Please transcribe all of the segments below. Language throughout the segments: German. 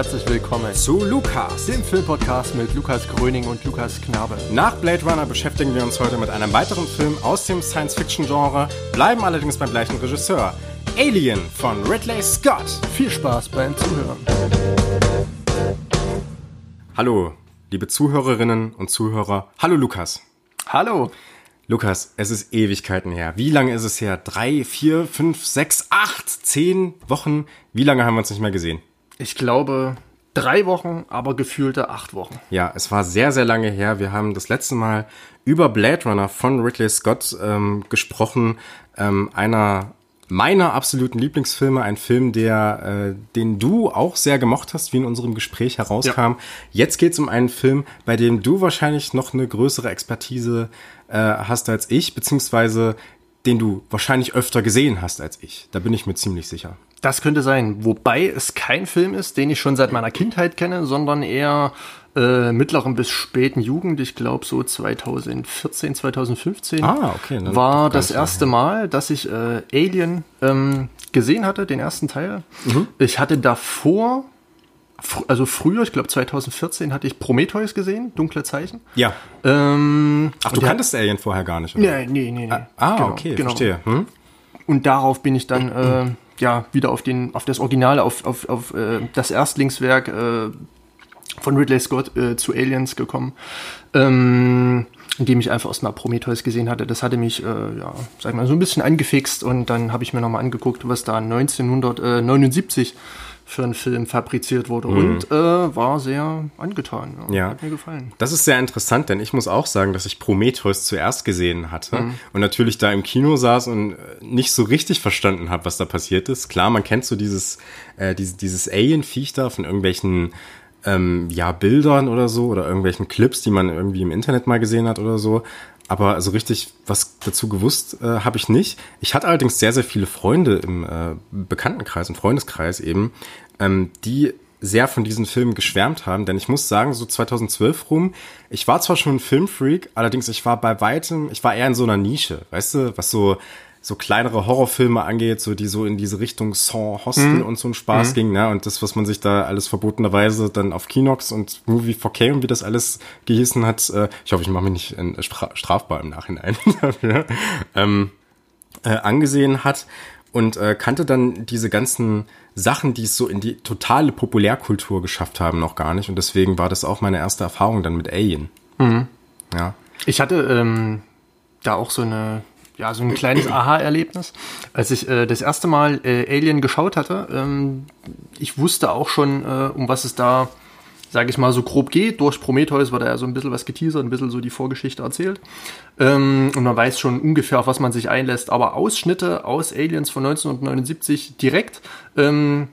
Herzlich willkommen zu Lukas, dem Filmpodcast mit Lukas Gröning und Lukas Knabe. Nach Blade Runner beschäftigen wir uns heute mit einem weiteren Film aus dem Science-Fiction-Genre, bleiben allerdings beim gleichen Regisseur. Alien von Ridley Scott. Viel Spaß beim Zuhören. Hallo, liebe Zuhörerinnen und Zuhörer. Hallo Lukas. Hallo. Lukas, es ist Ewigkeiten her. Wie lange ist es her? Drei, vier, fünf, sechs, acht, zehn Wochen? Wie lange haben wir uns nicht mehr gesehen? Ich glaube drei Wochen, aber gefühlte acht Wochen. Ja, es war sehr, sehr lange her. Wir haben das letzte Mal über Blade Runner von Ridley Scott ähm, gesprochen. Ähm, einer meiner absoluten Lieblingsfilme, ein Film, der, äh, den du auch sehr gemocht hast, wie in unserem Gespräch herauskam. Ja. Jetzt geht es um einen Film, bei dem du wahrscheinlich noch eine größere Expertise äh, hast als ich, beziehungsweise den du wahrscheinlich öfter gesehen hast als ich. Da bin ich mir ziemlich sicher. Das könnte sein. Wobei es kein Film ist, den ich schon seit meiner Kindheit kenne, sondern eher äh, mittleren bis späten Jugend, ich glaube so 2014, 2015, ah, okay, war das erste Mal, dass ich äh, Alien ähm, gesehen hatte, den ersten Teil. Mhm. Ich hatte davor, fr also früher, ich glaube 2014, hatte ich Prometheus gesehen, Dunkle Zeichen. Ja. Ähm, Ach, du kanntest Alien vorher gar nicht, oder? Nee, nee, nee. nee. Ah, ah genau, okay, genau. verstehe. Hm? Und darauf bin ich dann äh, ja wieder auf den, auf das Original, auf, auf, auf äh, das Erstlingswerk äh, von Ridley Scott äh, zu Aliens gekommen, ähm, indem ich einfach erstmal Prometheus gesehen hatte. Das hatte mich, äh, ja, sag mal, so ein bisschen angefixt und dann habe ich mir nochmal angeguckt, was da 1979 für einen Film fabriziert wurde mhm. und äh, war sehr angetan. Ja, ja, Hat mir gefallen. Das ist sehr interessant, denn ich muss auch sagen, dass ich Prometheus zuerst gesehen hatte mhm. und natürlich da im Kino saß und äh, nicht so richtig verstanden habe, was da passiert ist. Klar, man kennt so dieses, äh, dieses, dieses Alien-Viech da von irgendwelchen ähm, ja, Bildern oder so oder irgendwelchen Clips, die man irgendwie im Internet mal gesehen hat oder so. Aber so richtig was dazu gewusst äh, habe ich nicht. Ich hatte allerdings sehr, sehr viele Freunde im äh, Bekanntenkreis und Freundeskreis eben, ähm, die sehr von diesen Filmen geschwärmt haben, denn ich muss sagen, so 2012 rum, ich war zwar schon ein Filmfreak, allerdings ich war bei weitem, ich war eher in so einer Nische, weißt du, was so so kleinere Horrorfilme angeht, so die so in diese Richtung Saw, Hostel mhm. und so ein Spaß mhm. ging, ne? Und das, was man sich da alles verbotenerweise dann auf Kinox und Movie 4K und wie das alles gehießen hat, äh, ich hoffe, ich mache mich nicht äh, strafbar im Nachhinein dafür, ähm, äh, angesehen hat und äh, kannte dann diese ganzen Sachen, die es so in die totale Populärkultur geschafft haben, noch gar nicht. Und deswegen war das auch meine erste Erfahrung dann mit Alien. Mhm. Ja. Ich hatte ähm, da auch so eine ja, so ein kleines Aha-Erlebnis. Als ich äh, das erste Mal äh, Alien geschaut hatte, ähm, ich wusste auch schon, äh, um was es da, sage ich mal, so grob geht. Durch Prometheus war da ja so ein bisschen was geteasert, ein bisschen so die Vorgeschichte erzählt. Ähm, und man weiß schon ungefähr, auf was man sich einlässt. Aber Ausschnitte aus Aliens von 1979 direkt ähm,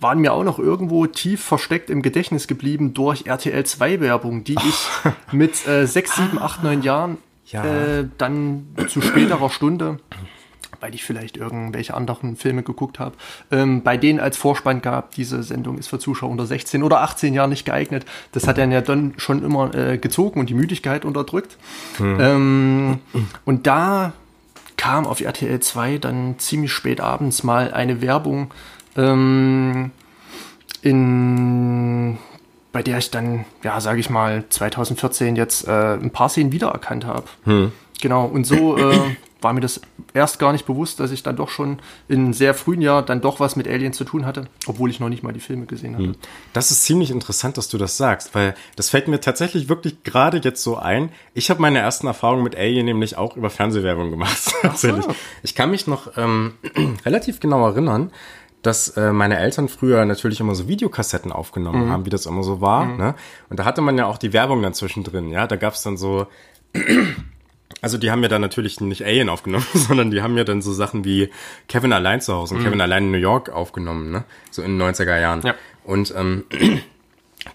waren mir auch noch irgendwo tief versteckt im Gedächtnis geblieben durch RTL 2 Werbung, die ich mit äh, 6, 7, 8, 9 Jahren ja. äh, dann zu späterer Stunde weil ich vielleicht irgendwelche anderen Filme geguckt habe, ähm, bei denen als Vorspann gab, diese Sendung ist für Zuschauer unter 16 oder 18 Jahren nicht geeignet. Das hat dann ja dann schon immer äh, gezogen und die Müdigkeit unterdrückt. Hm. Ähm, und da kam auf RTL 2 dann ziemlich spät abends mal eine Werbung ähm, in bei der ich dann, ja, sage ich mal, 2014 jetzt äh, ein paar Szenen wiedererkannt habe. Hm. Genau, und so äh, war mir das erst gar nicht bewusst, dass ich dann doch schon in sehr frühen Jahr dann doch was mit Aliens zu tun hatte, obwohl ich noch nicht mal die Filme gesehen hatte. Hm. Das ist ziemlich interessant, dass du das sagst, weil das fällt mir tatsächlich wirklich gerade jetzt so ein. Ich habe meine ersten Erfahrungen mit Alien nämlich auch über Fernsehwerbung gemacht. Tatsächlich. So. Ich kann mich noch ähm, relativ genau erinnern, dass äh, meine Eltern früher natürlich immer so Videokassetten aufgenommen mhm. haben, wie das immer so war. Mhm. Ne? Und da hatte man ja auch die Werbung dann zwischendrin, ja. Da gab's dann so, also die haben ja dann natürlich nicht Alien aufgenommen, sondern die haben ja dann so Sachen wie Kevin allein zu Hause und mhm. Kevin allein in New York aufgenommen, ne? So in den 90er Jahren. Ja. Und ähm,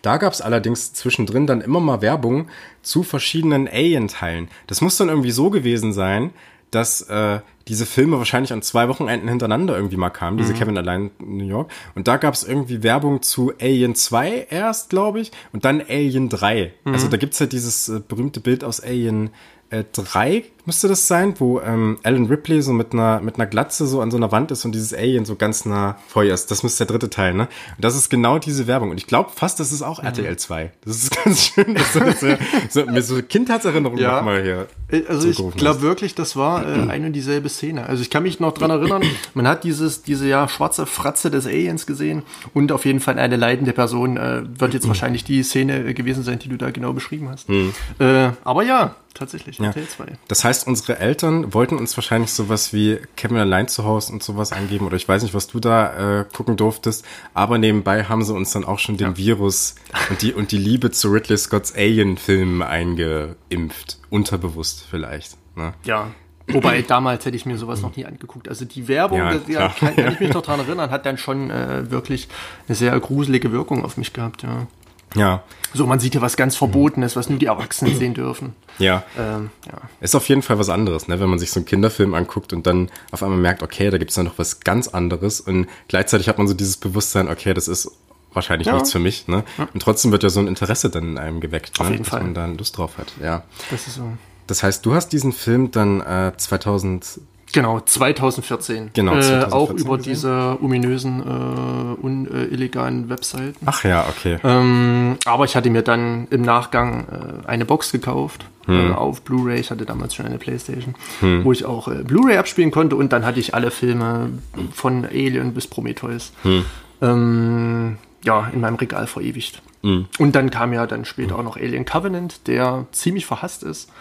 da gab's allerdings zwischendrin dann immer mal Werbung zu verschiedenen Alien-Teilen. Das muss dann irgendwie so gewesen sein, dass äh, diese Filme wahrscheinlich an zwei Wochenenden hintereinander irgendwie mal kamen, diese mhm. Kevin allein in New York. Und da gab es irgendwie Werbung zu Alien 2 erst, glaube ich, und dann Alien 3. Mhm. Also da gibt's halt dieses äh, berühmte Bild aus Alien äh, 3, müsste das sein, wo ähm, Alan Ripley so mit einer, mit einer Glatze so an so einer Wand ist und dieses Alien so ganz nah vor ihr ist. Das müsste der dritte Teil, ne? Und das ist genau diese Werbung. Und ich glaube fast, das ist auch mhm. RTL 2. Das ist ganz schön, dass du das so, so, mir so Kindheitserinnerungen ja. nochmal hier. Äh, also ich glaube wirklich, das war äh, eine und dieselbe Szene. Also ich kann mich noch dran erinnern, man hat dieses, diese ja schwarze Fratze des Aliens gesehen und auf jeden Fall eine leidende Person äh, wird jetzt wahrscheinlich die Szene gewesen sein, die du da genau beschrieben hast. Mhm. Äh, aber ja, tatsächlich, ja. RTL 2. Das heißt, unsere Eltern wollten uns wahrscheinlich sowas wie Kevin allein zu Hause und sowas eingeben oder ich weiß nicht, was du da äh, gucken durftest, aber nebenbei haben sie uns dann auch schon den ja. Virus und die, und die Liebe zu Ridley Scotts Alien-Filmen eingeimpft. Unterbewusst vielleicht. Ne? Ja, Wobei damals hätte ich mir sowas noch nie angeguckt. Also die Werbung, ja, das, ja, kann, kann, ich mich noch dran erinnern, hat dann schon äh, wirklich eine sehr gruselige Wirkung auf mich gehabt, ja. Ja. So, man sieht ja was ganz Verbotenes, was nur die Erwachsenen sehen dürfen. Ja. Ähm, ja. Ist auf jeden Fall was anderes, ne? wenn man sich so einen Kinderfilm anguckt und dann auf einmal merkt, okay, da gibt es ja noch was ganz anderes und gleichzeitig hat man so dieses Bewusstsein, okay, das ist wahrscheinlich ja. nichts für mich. Ne? Und trotzdem wird ja so ein Interesse dann in einem geweckt, auf ne? jeden dass Fall. man dann Lust drauf hat. Ja. Das ist so. Das heißt, du hast diesen Film dann äh, 2000 Genau, 2014. Genau, 2014 äh, auch über gesehen? diese ominösen äh, und äh, illegalen Webseiten. Ach ja, okay. Ähm, aber ich hatte mir dann im Nachgang äh, eine Box gekauft hm. Äh, auf Blu-ray. Ich hatte damals schon eine Playstation, hm. wo ich auch äh, Blu-ray abspielen konnte und dann hatte ich alle Filme von Alien bis Prometheus hm. ähm, ja, in meinem Regal verewigt. Hm. Und dann kam ja dann später auch noch Alien Covenant, der ziemlich verhasst ist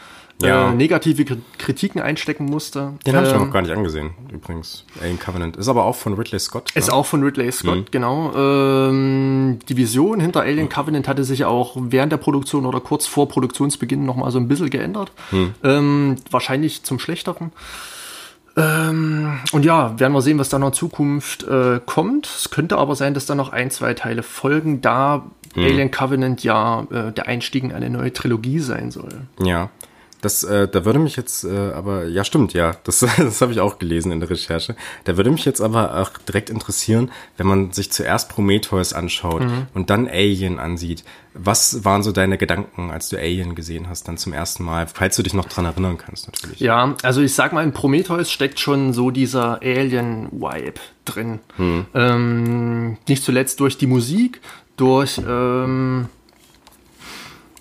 ja. äh, negative Kritiken einstecken musste. Den habe ich ähm, noch gar nicht angesehen, übrigens. Alien Covenant. Ist aber auch von Ridley Scott. Ist ne? auch von Ridley Scott, mhm. genau. Ähm, die Vision hinter Alien Covenant hatte sich auch während der Produktion oder kurz vor Produktionsbeginn nochmal so ein bisschen geändert. Mhm. Ähm, wahrscheinlich zum Schlechteren. Ähm, und ja, werden wir sehen, was da noch in Zukunft äh, kommt. Es könnte aber sein, dass da noch ein, zwei Teile folgen, da mhm. Alien Covenant ja äh, der Einstieg in eine neue Trilogie sein soll. Ja. Das, äh, da würde mich jetzt, äh, aber ja, stimmt, ja, das, das habe ich auch gelesen in der Recherche. Da würde mich jetzt aber auch direkt interessieren, wenn man sich zuerst Prometheus anschaut mhm. und dann Alien ansieht. Was waren so deine Gedanken, als du Alien gesehen hast, dann zum ersten Mal, falls du dich noch dran erinnern kannst, natürlich. Ja, also ich sag mal, in Prometheus steckt schon so dieser Alien-Vibe drin. Mhm. Ähm, nicht zuletzt durch die Musik, durch ähm,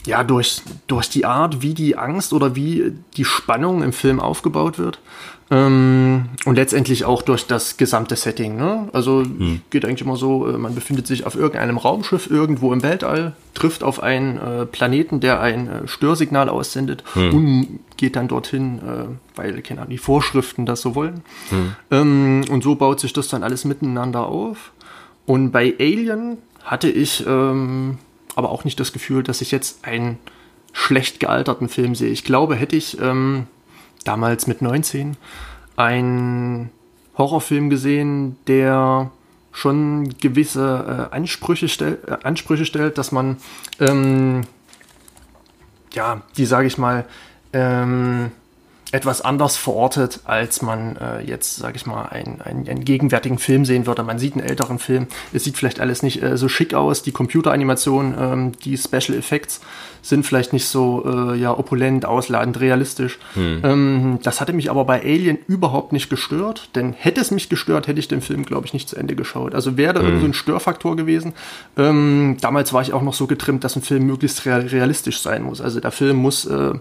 ja, durch, durch die Art, wie die Angst oder wie die Spannung im Film aufgebaut wird. Ähm, und letztendlich auch durch das gesamte Setting. Ne? Also hm. geht eigentlich immer so, äh, man befindet sich auf irgendeinem Raumschiff irgendwo im Weltall, trifft auf einen äh, Planeten, der ein äh, Störsignal aussendet hm. und geht dann dorthin, äh, weil, keine Ahnung, die Vorschriften das so wollen. Hm. Ähm, und so baut sich das dann alles miteinander auf. Und bei Alien hatte ich ähm, aber auch nicht das Gefühl, dass ich jetzt einen schlecht gealterten Film sehe. Ich glaube, hätte ich ähm, damals mit 19 einen Horrorfilm gesehen, der schon gewisse äh, Ansprüche, stell, äh, Ansprüche stellt, dass man, ähm, ja, die sage ich mal, ähm, etwas anders verortet, als man äh, jetzt, sage ich mal, einen, einen, einen, gegenwärtigen Film sehen würde. Man sieht einen älteren Film, es sieht vielleicht alles nicht äh, so schick aus, die Computeranimationen, ähm, die Special Effects sind vielleicht nicht so äh, ja, opulent, ausladend, realistisch. Hm. Ähm, das hatte mich aber bei Alien überhaupt nicht gestört, denn hätte es mich gestört, hätte ich den Film, glaube ich, nicht zu Ende geschaut. Also wäre da hm. irgendwie so ein Störfaktor gewesen. Ähm, damals war ich auch noch so getrimmt, dass ein Film möglichst realistisch sein muss. Also der Film muss äh,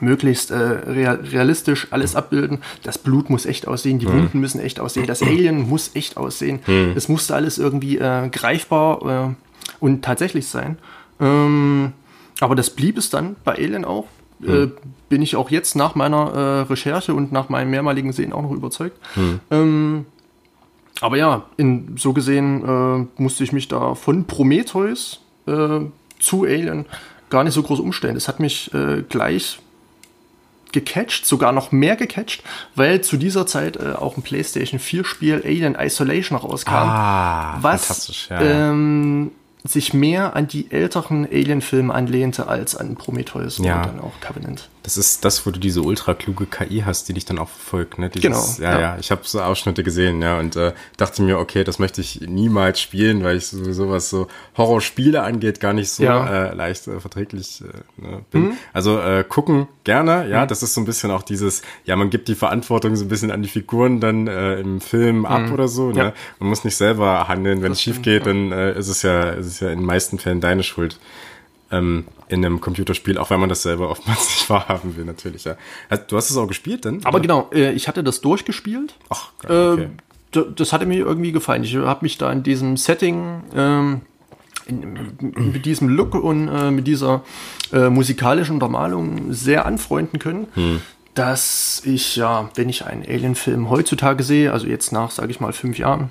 möglichst äh, realistisch alles abbilden. Das Blut muss echt aussehen, die mhm. Wunden müssen echt aussehen, das Alien muss echt aussehen. Mhm. Es musste alles irgendwie äh, greifbar äh, und tatsächlich sein. Ähm, aber das blieb es dann bei Alien auch. Mhm. bin ich auch jetzt nach meiner äh, Recherche und nach meinem mehrmaligen Sehen auch noch überzeugt. Mhm. Ähm, aber ja, in, so gesehen äh, musste ich mich da von Prometheus zu Alien gar nicht so groß umstellen. Es hat mich gleich gecatcht, sogar noch mehr gecatcht, weil zu dieser Zeit äh, auch ein PlayStation 4 Spiel Alien Isolation rauskam. Ah, was ja. ähm, sich mehr an die älteren Alien-Filme anlehnte als an Prometheus Ja. und dann auch Covenant. Das ist das, wo du diese ultra kluge KI hast, die dich dann auch verfolgt, ne? Dieses, Genau, Ja, ja. ja. Ich habe so Ausschnitte gesehen, ja, und äh, dachte mir, okay, das möchte ich niemals spielen, weil ich sowieso was so Horrorspiele angeht, gar nicht so Ja. äh, leicht äh, verträglich äh, ne, bin. Also äh, gucken gerne, ja, das ist so ein bisschen auch dieses, ja, man gibt die Verantwortung so ein bisschen an die Figuren dann äh, im Film ab oder so, ne? Ja. Man muss nicht selber handeln, wenn es schief geht, dann äh, ist es ja, ist es ja in den meisten Fällen deine Schuld ähm, in einem Computerspiel, auch wenn man das selber oftmals nicht wahrhaben will, natürlich, ja. Du hast es auch gespielt denn? Aber genau, äh, ich hatte das durchgespielt. Ach, geil, okay. Das hatte mir irgendwie gefallen. Ich habe mich da in diesem Setting, ähm, in, mit diesem Look und äh, mit dieser äh, musikalischen Untermalung sehr anfreunden können, Hm. dass ich ja, wenn ich einen Alien-Film heutzutage sehe, also jetzt nach, sage ich mal, fünf Jahren,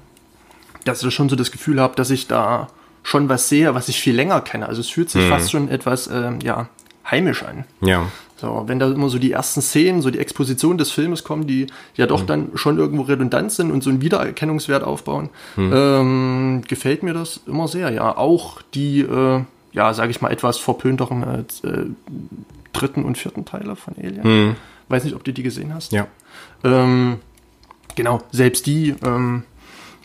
dass ich schon so das Gefühl habe, dass ich da schon was sehe, was ich viel länger kenne. Also es fühlt sich fast schon etwas, ähm, ja, heimisch an. ja. So, wenn da immer so die ersten Szenen, so die Exposition des Filmes kommen, die ja doch Hm. dann schon irgendwo redundant sind und so einen Wiedererkennungswert aufbauen, Hm. ähm, gefällt mir das immer sehr. Ja, auch die, äh, ja, sage ich mal, etwas verpönteren äh, äh, dritten und vierten Teile von Alien. Weiß nicht, ob du die gesehen hast. Ja. Ähm, genau, selbst die ähm,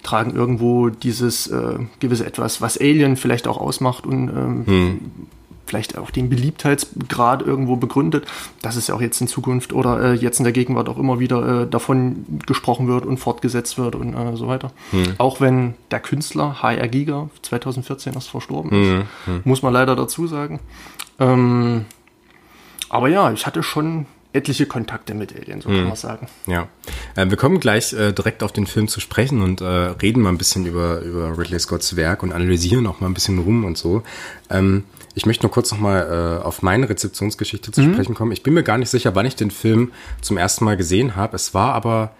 tragen irgendwo dieses äh, gewisse Etwas, was Alien vielleicht auch ausmacht und ähm, vielleicht auch den Beliebtheitsgrad irgendwo begründet, dass es ja auch jetzt in Zukunft oder äh, jetzt in der Gegenwart auch immer wieder äh, davon gesprochen wird und fortgesetzt wird und äh, so weiter. Auch wenn der Künstler HR Giga 2014 erst verstorben ist, muss man leider dazu sagen. Ähm, aber ja, ich hatte schon etliche Kontakte mit Alien, so kann man sagen. Ja, äh, wir kommen gleich äh, direkt auf den Film zu sprechen und äh, reden mal ein bisschen über, über Ridley Scotts Werk und analysieren auch mal ein bisschen rum und so. Ähm, ich möchte nur kurz noch mal äh, auf meine Rezeptionsgeschichte zu sprechen kommen. Ich bin mir gar nicht sicher, wann ich den Film zum ersten Mal gesehen habe. Es war aber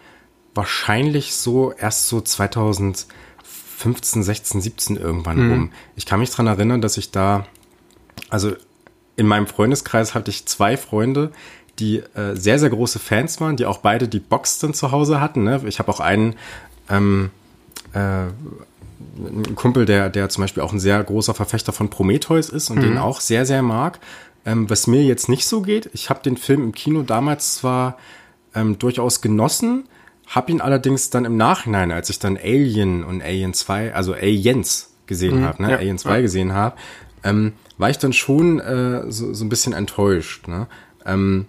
wahrscheinlich so erst so 2015, 16, 17 irgendwann rum. Ich kann mich dran erinnern, dass ich da also in meinem Freundeskreis hatte ich zwei Freunde, die äh, sehr, sehr große Fans waren, die auch beide die Box dann zu Hause hatten. Ne? Ich habe auch einen, ähm, äh, einen Kumpel, der, der zum Beispiel auch ein sehr großer Verfechter von Prometheus ist und den auch sehr, sehr mag. Ähm, was mir jetzt nicht so geht, ich habe den Film im Kino damals zwar ähm, durchaus genossen, habe ihn allerdings dann im Nachhinein, als ich dann Alien und Alien 2, also Aliens gesehen habe, ne? ja, Alien 2 gesehen habe, ähm, war ich dann schon äh, so, so ein bisschen enttäuscht. Ne? Ähm,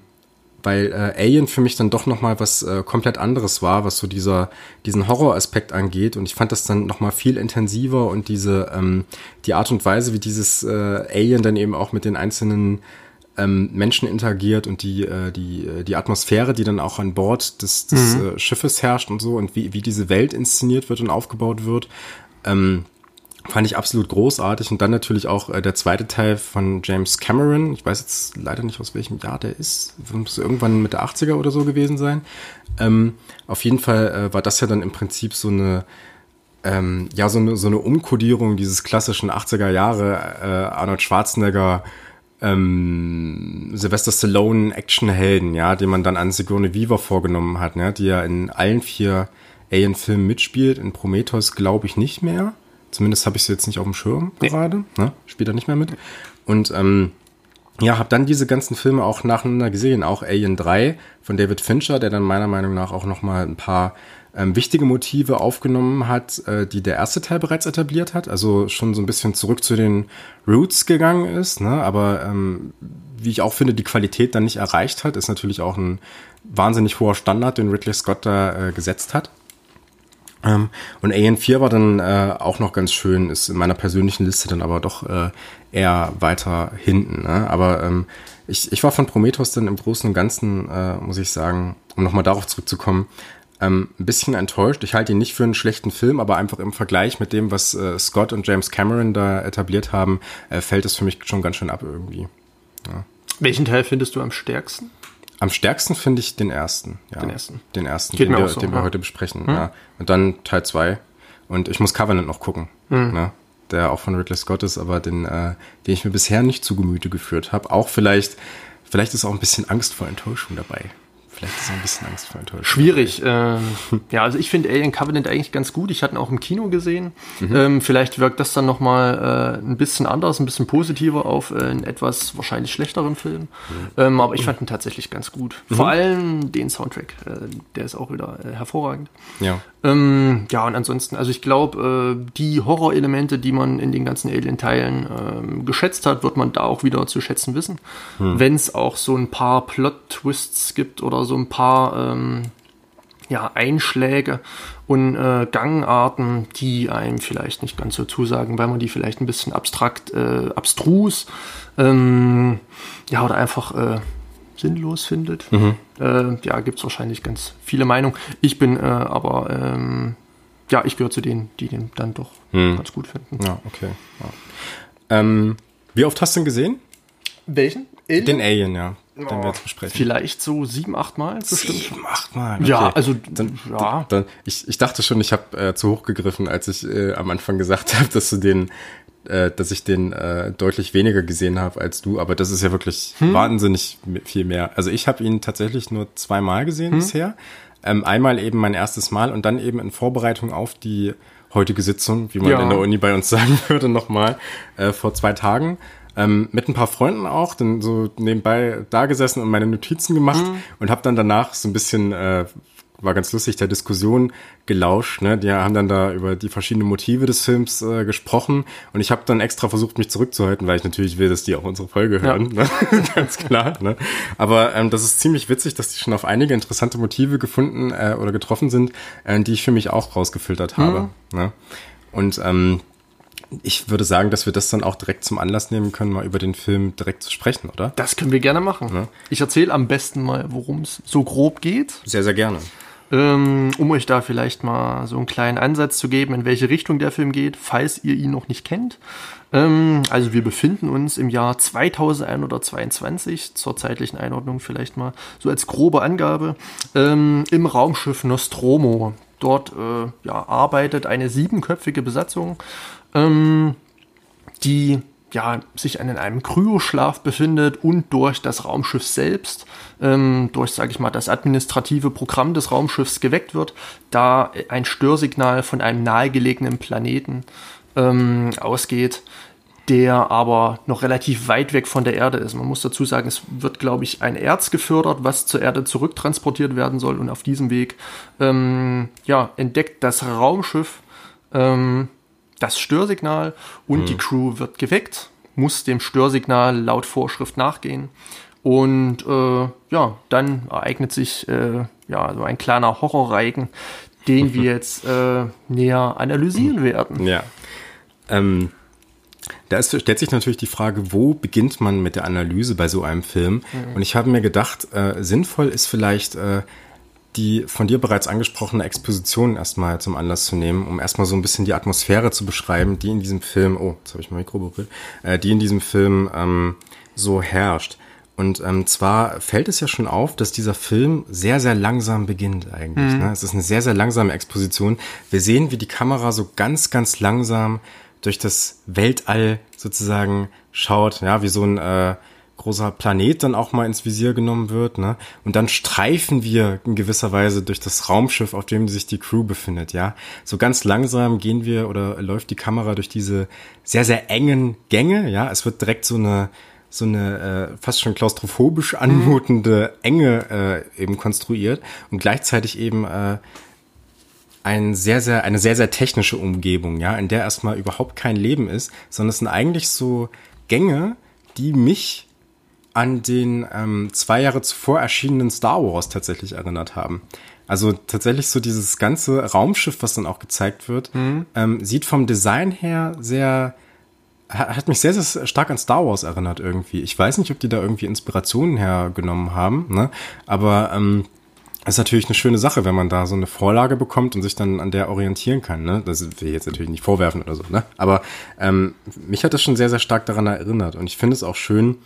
weil äh, Alien für mich dann doch noch mal was äh, komplett anderes war, was so dieser diesen Horroraspekt angeht und ich fand das dann noch mal viel intensiver und diese ähm, die Art und Weise, wie dieses äh, Alien dann eben auch mit den einzelnen ähm, Menschen interagiert und die äh, die äh, die Atmosphäre, die dann auch an Bord des, des äh, Schiffes herrscht und so und wie wie diese Welt inszeniert wird und aufgebaut wird. Ähm, Fand ich absolut großartig. Und dann natürlich auch äh, der zweite Teil von James Cameron. Ich weiß jetzt leider nicht, aus welchem Jahr der ist. Muss irgendwann Mitte 80er oder so gewesen sein. Ähm, auf jeden Fall äh, war das ja dann im Prinzip so eine, ähm, ja, so eine, so eine Umkodierung dieses klassischen 80er Jahre äh, Arnold Schwarzenegger, ähm, Sylvester Stallone Actionhelden, ja, den man dann an Sigourney Weaver vorgenommen hat, ne, die ja in allen vier Alien-Filmen mitspielt. In Prometheus glaube ich nicht mehr. Zumindest habe ich sie jetzt nicht auf dem Schirm gerade. Ne? Spielt er nicht mehr mit. Und ähm, ja, habe dann diese ganzen Filme auch nacheinander gesehen. Auch Alien 3 von David Fincher, der dann meiner Meinung nach auch noch mal ein paar ähm, wichtige Motive aufgenommen hat, äh, die der erste Teil bereits etabliert hat. Also schon so ein bisschen zurück zu den Roots gegangen ist. Ne? Aber ähm, wie ich auch finde, die Qualität dann nicht erreicht hat, ist natürlich auch ein wahnsinnig hoher Standard, den Ridley Scott da äh, gesetzt hat. Ähm, und Alien 4 war dann äh, auch noch ganz schön, ist in meiner persönlichen Liste dann aber doch äh, eher weiter hinten. Ne? Aber ähm, ich, ich war von Prometheus dann im Großen und Ganzen, äh, muss ich sagen, um nochmal darauf zurückzukommen, ähm, ein bisschen enttäuscht. Ich halte ihn nicht für einen schlechten Film, aber einfach im Vergleich mit dem, was äh, Scott und James Cameron da etabliert haben, äh, fällt es für mich schon ganz schön ab irgendwie. Welchen Teil findest du am stärksten? Am stärksten finde ich den ersten. Ja. Den ersten. Den ersten, Geht den, wir, so, den wir ja. heute besprechen. Ja. Und dann Teil 2. Und ich muss Covenant noch gucken. Hm. Ne? Der auch von Ridley Scott ist, aber den, äh, den ich mir bisher nicht zu Gemüte geführt habe. Auch vielleicht, vielleicht ist auch ein bisschen Angst vor Enttäuschung dabei. Vielleicht ist er ein bisschen Angst vor Enttäuschung. Schwierig. Ähm, ja, also ich finde Alien Covenant eigentlich ganz gut. Ich hatte ihn auch im Kino gesehen. Mhm. Ähm, vielleicht wirkt das dann nochmal äh, ein bisschen anders, ein bisschen positiver auf äh, einen etwas wahrscheinlich schlechteren Film. Mhm. Ähm, aber ich fand ihn tatsächlich ganz gut. Mhm. Vor allem den Soundtrack. Äh, der ist auch wieder äh, hervorragend. Ja. Ähm, ja, und ansonsten, also ich glaube, äh, die Horrorelemente, die man in den ganzen Alien-Teilen ähm, geschätzt hat, wird man da auch wieder zu schätzen wissen. Mhm. Wenn es auch so ein paar Plot-Twists gibt oder so ein paar ähm, ja, Einschläge und äh, Gangarten, die einem vielleicht nicht ganz so zusagen, weil man die vielleicht ein bisschen abstrakt, äh, abstrus, ähm, ja, oder einfach äh, sinnlos findet. Mhm. Äh, ja, gibt es wahrscheinlich ganz viele Meinungen. Ich bin äh, aber, ähm, ja, ich gehöre zu denen, die den dann doch mhm. ganz gut finden. Ja, okay. Ja. Ähm, wie oft hast du ihn gesehen? Welchen? Alien? Den Alien, ja den wir jetzt besprechen. Vielleicht so sieben, acht Mal bestimmt. Sieben, acht Mal. Okay. Ja, also dann, ja. Dann, ich, ich dachte schon, ich habe äh, zu hoch gegriffen, als ich äh, am Anfang gesagt habe, dass du den, äh, dass ich den äh, deutlich weniger gesehen habe als du. Aber das ist ja wirklich hm? wahnsinnig viel mehr. Also ich habe ihn tatsächlich nur zweimal gesehen hm? bisher. Ähm, einmal eben mein erstes Mal und dann eben in Vorbereitung auf die heutige Sitzung, wie man ja. in der Uni bei uns sagen würde, nochmal äh, vor zwei Tagen. Ähm, mit ein paar Freunden auch, dann so nebenbei da gesessen und meine Notizen gemacht mhm. und habe dann danach so ein bisschen, äh, war ganz lustig, der Diskussion gelauscht. Ne? Die haben dann da über die verschiedenen Motive des Films äh, gesprochen und ich habe dann extra versucht, mich zurückzuhalten, weil ich natürlich will, dass die auch unsere Folge hören. Ja. Ne? ganz klar. Ne? Aber ähm, das ist ziemlich witzig, dass die schon auf einige interessante Motive gefunden äh, oder getroffen sind, äh, die ich für mich auch rausgefiltert habe. Mhm. Ne? Und ähm, ich würde sagen, dass wir das dann auch direkt zum Anlass nehmen können, mal über den Film direkt zu sprechen, oder? Das können wir gerne machen. Ja. Ich erzähle am besten mal, worum es so grob geht. Sehr, sehr gerne. Ähm, um euch da vielleicht mal so einen kleinen Ansatz zu geben, in welche Richtung der Film geht, falls ihr ihn noch nicht kennt. Ähm, also wir befinden uns im Jahr 2122, zur zeitlichen Einordnung vielleicht mal so als grobe Angabe, ähm, im Raumschiff Nostromo. Dort äh, ja, arbeitet eine siebenköpfige Besatzung ähm, die ja, sich in einem Kryoschlaf befindet und durch das Raumschiff selbst, ähm, durch, sage ich mal, das administrative Programm des Raumschiffs geweckt wird, da ein Störsignal von einem nahegelegenen Planeten ähm, ausgeht, der aber noch relativ weit weg von der Erde ist. Man muss dazu sagen, es wird, glaube ich, ein Erz gefördert, was zur Erde zurücktransportiert werden soll und auf diesem Weg ähm, ja, entdeckt das Raumschiff ähm, das Störsignal und mhm. die Crew wird geweckt, muss dem Störsignal laut Vorschrift nachgehen. Und äh, ja, dann ereignet sich äh, ja so ein kleiner Horrorreigen, den wir jetzt äh, näher analysieren mhm. werden. Ja. Ähm, da ist, stellt sich natürlich die Frage, wo beginnt man mit der Analyse bei so einem Film? Mhm. Und ich habe mir gedacht, äh, sinnvoll ist vielleicht äh, die von dir bereits angesprochene Exposition erstmal zum Anlass zu nehmen, um erstmal so ein bisschen die Atmosphäre zu beschreiben, die in diesem Film, oh, jetzt habe ich mein Mikro berührt, äh, die in diesem Film ähm, so herrscht. Und ähm, zwar fällt es ja schon auf, dass dieser Film sehr, sehr langsam beginnt eigentlich. Mhm. Ne? Es ist eine sehr, sehr langsame Exposition. Wir sehen, wie die Kamera so ganz, ganz langsam durch das Weltall sozusagen schaut, ja, wie so ein äh, großer Planet dann auch mal ins Visier genommen wird, ne? Und dann streifen wir in gewisser Weise durch das Raumschiff, auf dem sich die Crew befindet, ja? So ganz langsam gehen wir oder läuft die Kamera durch diese sehr, sehr engen Gänge, ja? Es wird direkt so eine so eine äh, fast schon klaustrophobisch anmutende Enge äh, eben konstruiert und gleichzeitig eben äh, ein sehr, sehr, eine sehr, sehr technische Umgebung, ja, in der erstmal überhaupt kein Leben ist, sondern es sind eigentlich so Gänge, die mich an den ähm, zwei Jahre zuvor erschienenen Star Wars tatsächlich erinnert haben. Also tatsächlich so dieses ganze Raumschiff, was dann auch gezeigt wird, mhm. ähm, sieht vom Design her sehr, hat mich sehr, sehr stark an Star Wars erinnert irgendwie. Ich weiß nicht, ob die da irgendwie Inspirationen hergenommen haben, ne? aber ähm, ist natürlich eine schöne Sache, wenn man da so eine Vorlage bekommt und sich dann an der orientieren kann. Ne? Das will ich jetzt natürlich nicht vorwerfen oder so. Ne? Aber ähm, mich hat das schon sehr, sehr stark daran erinnert. Und ich finde es auch schön,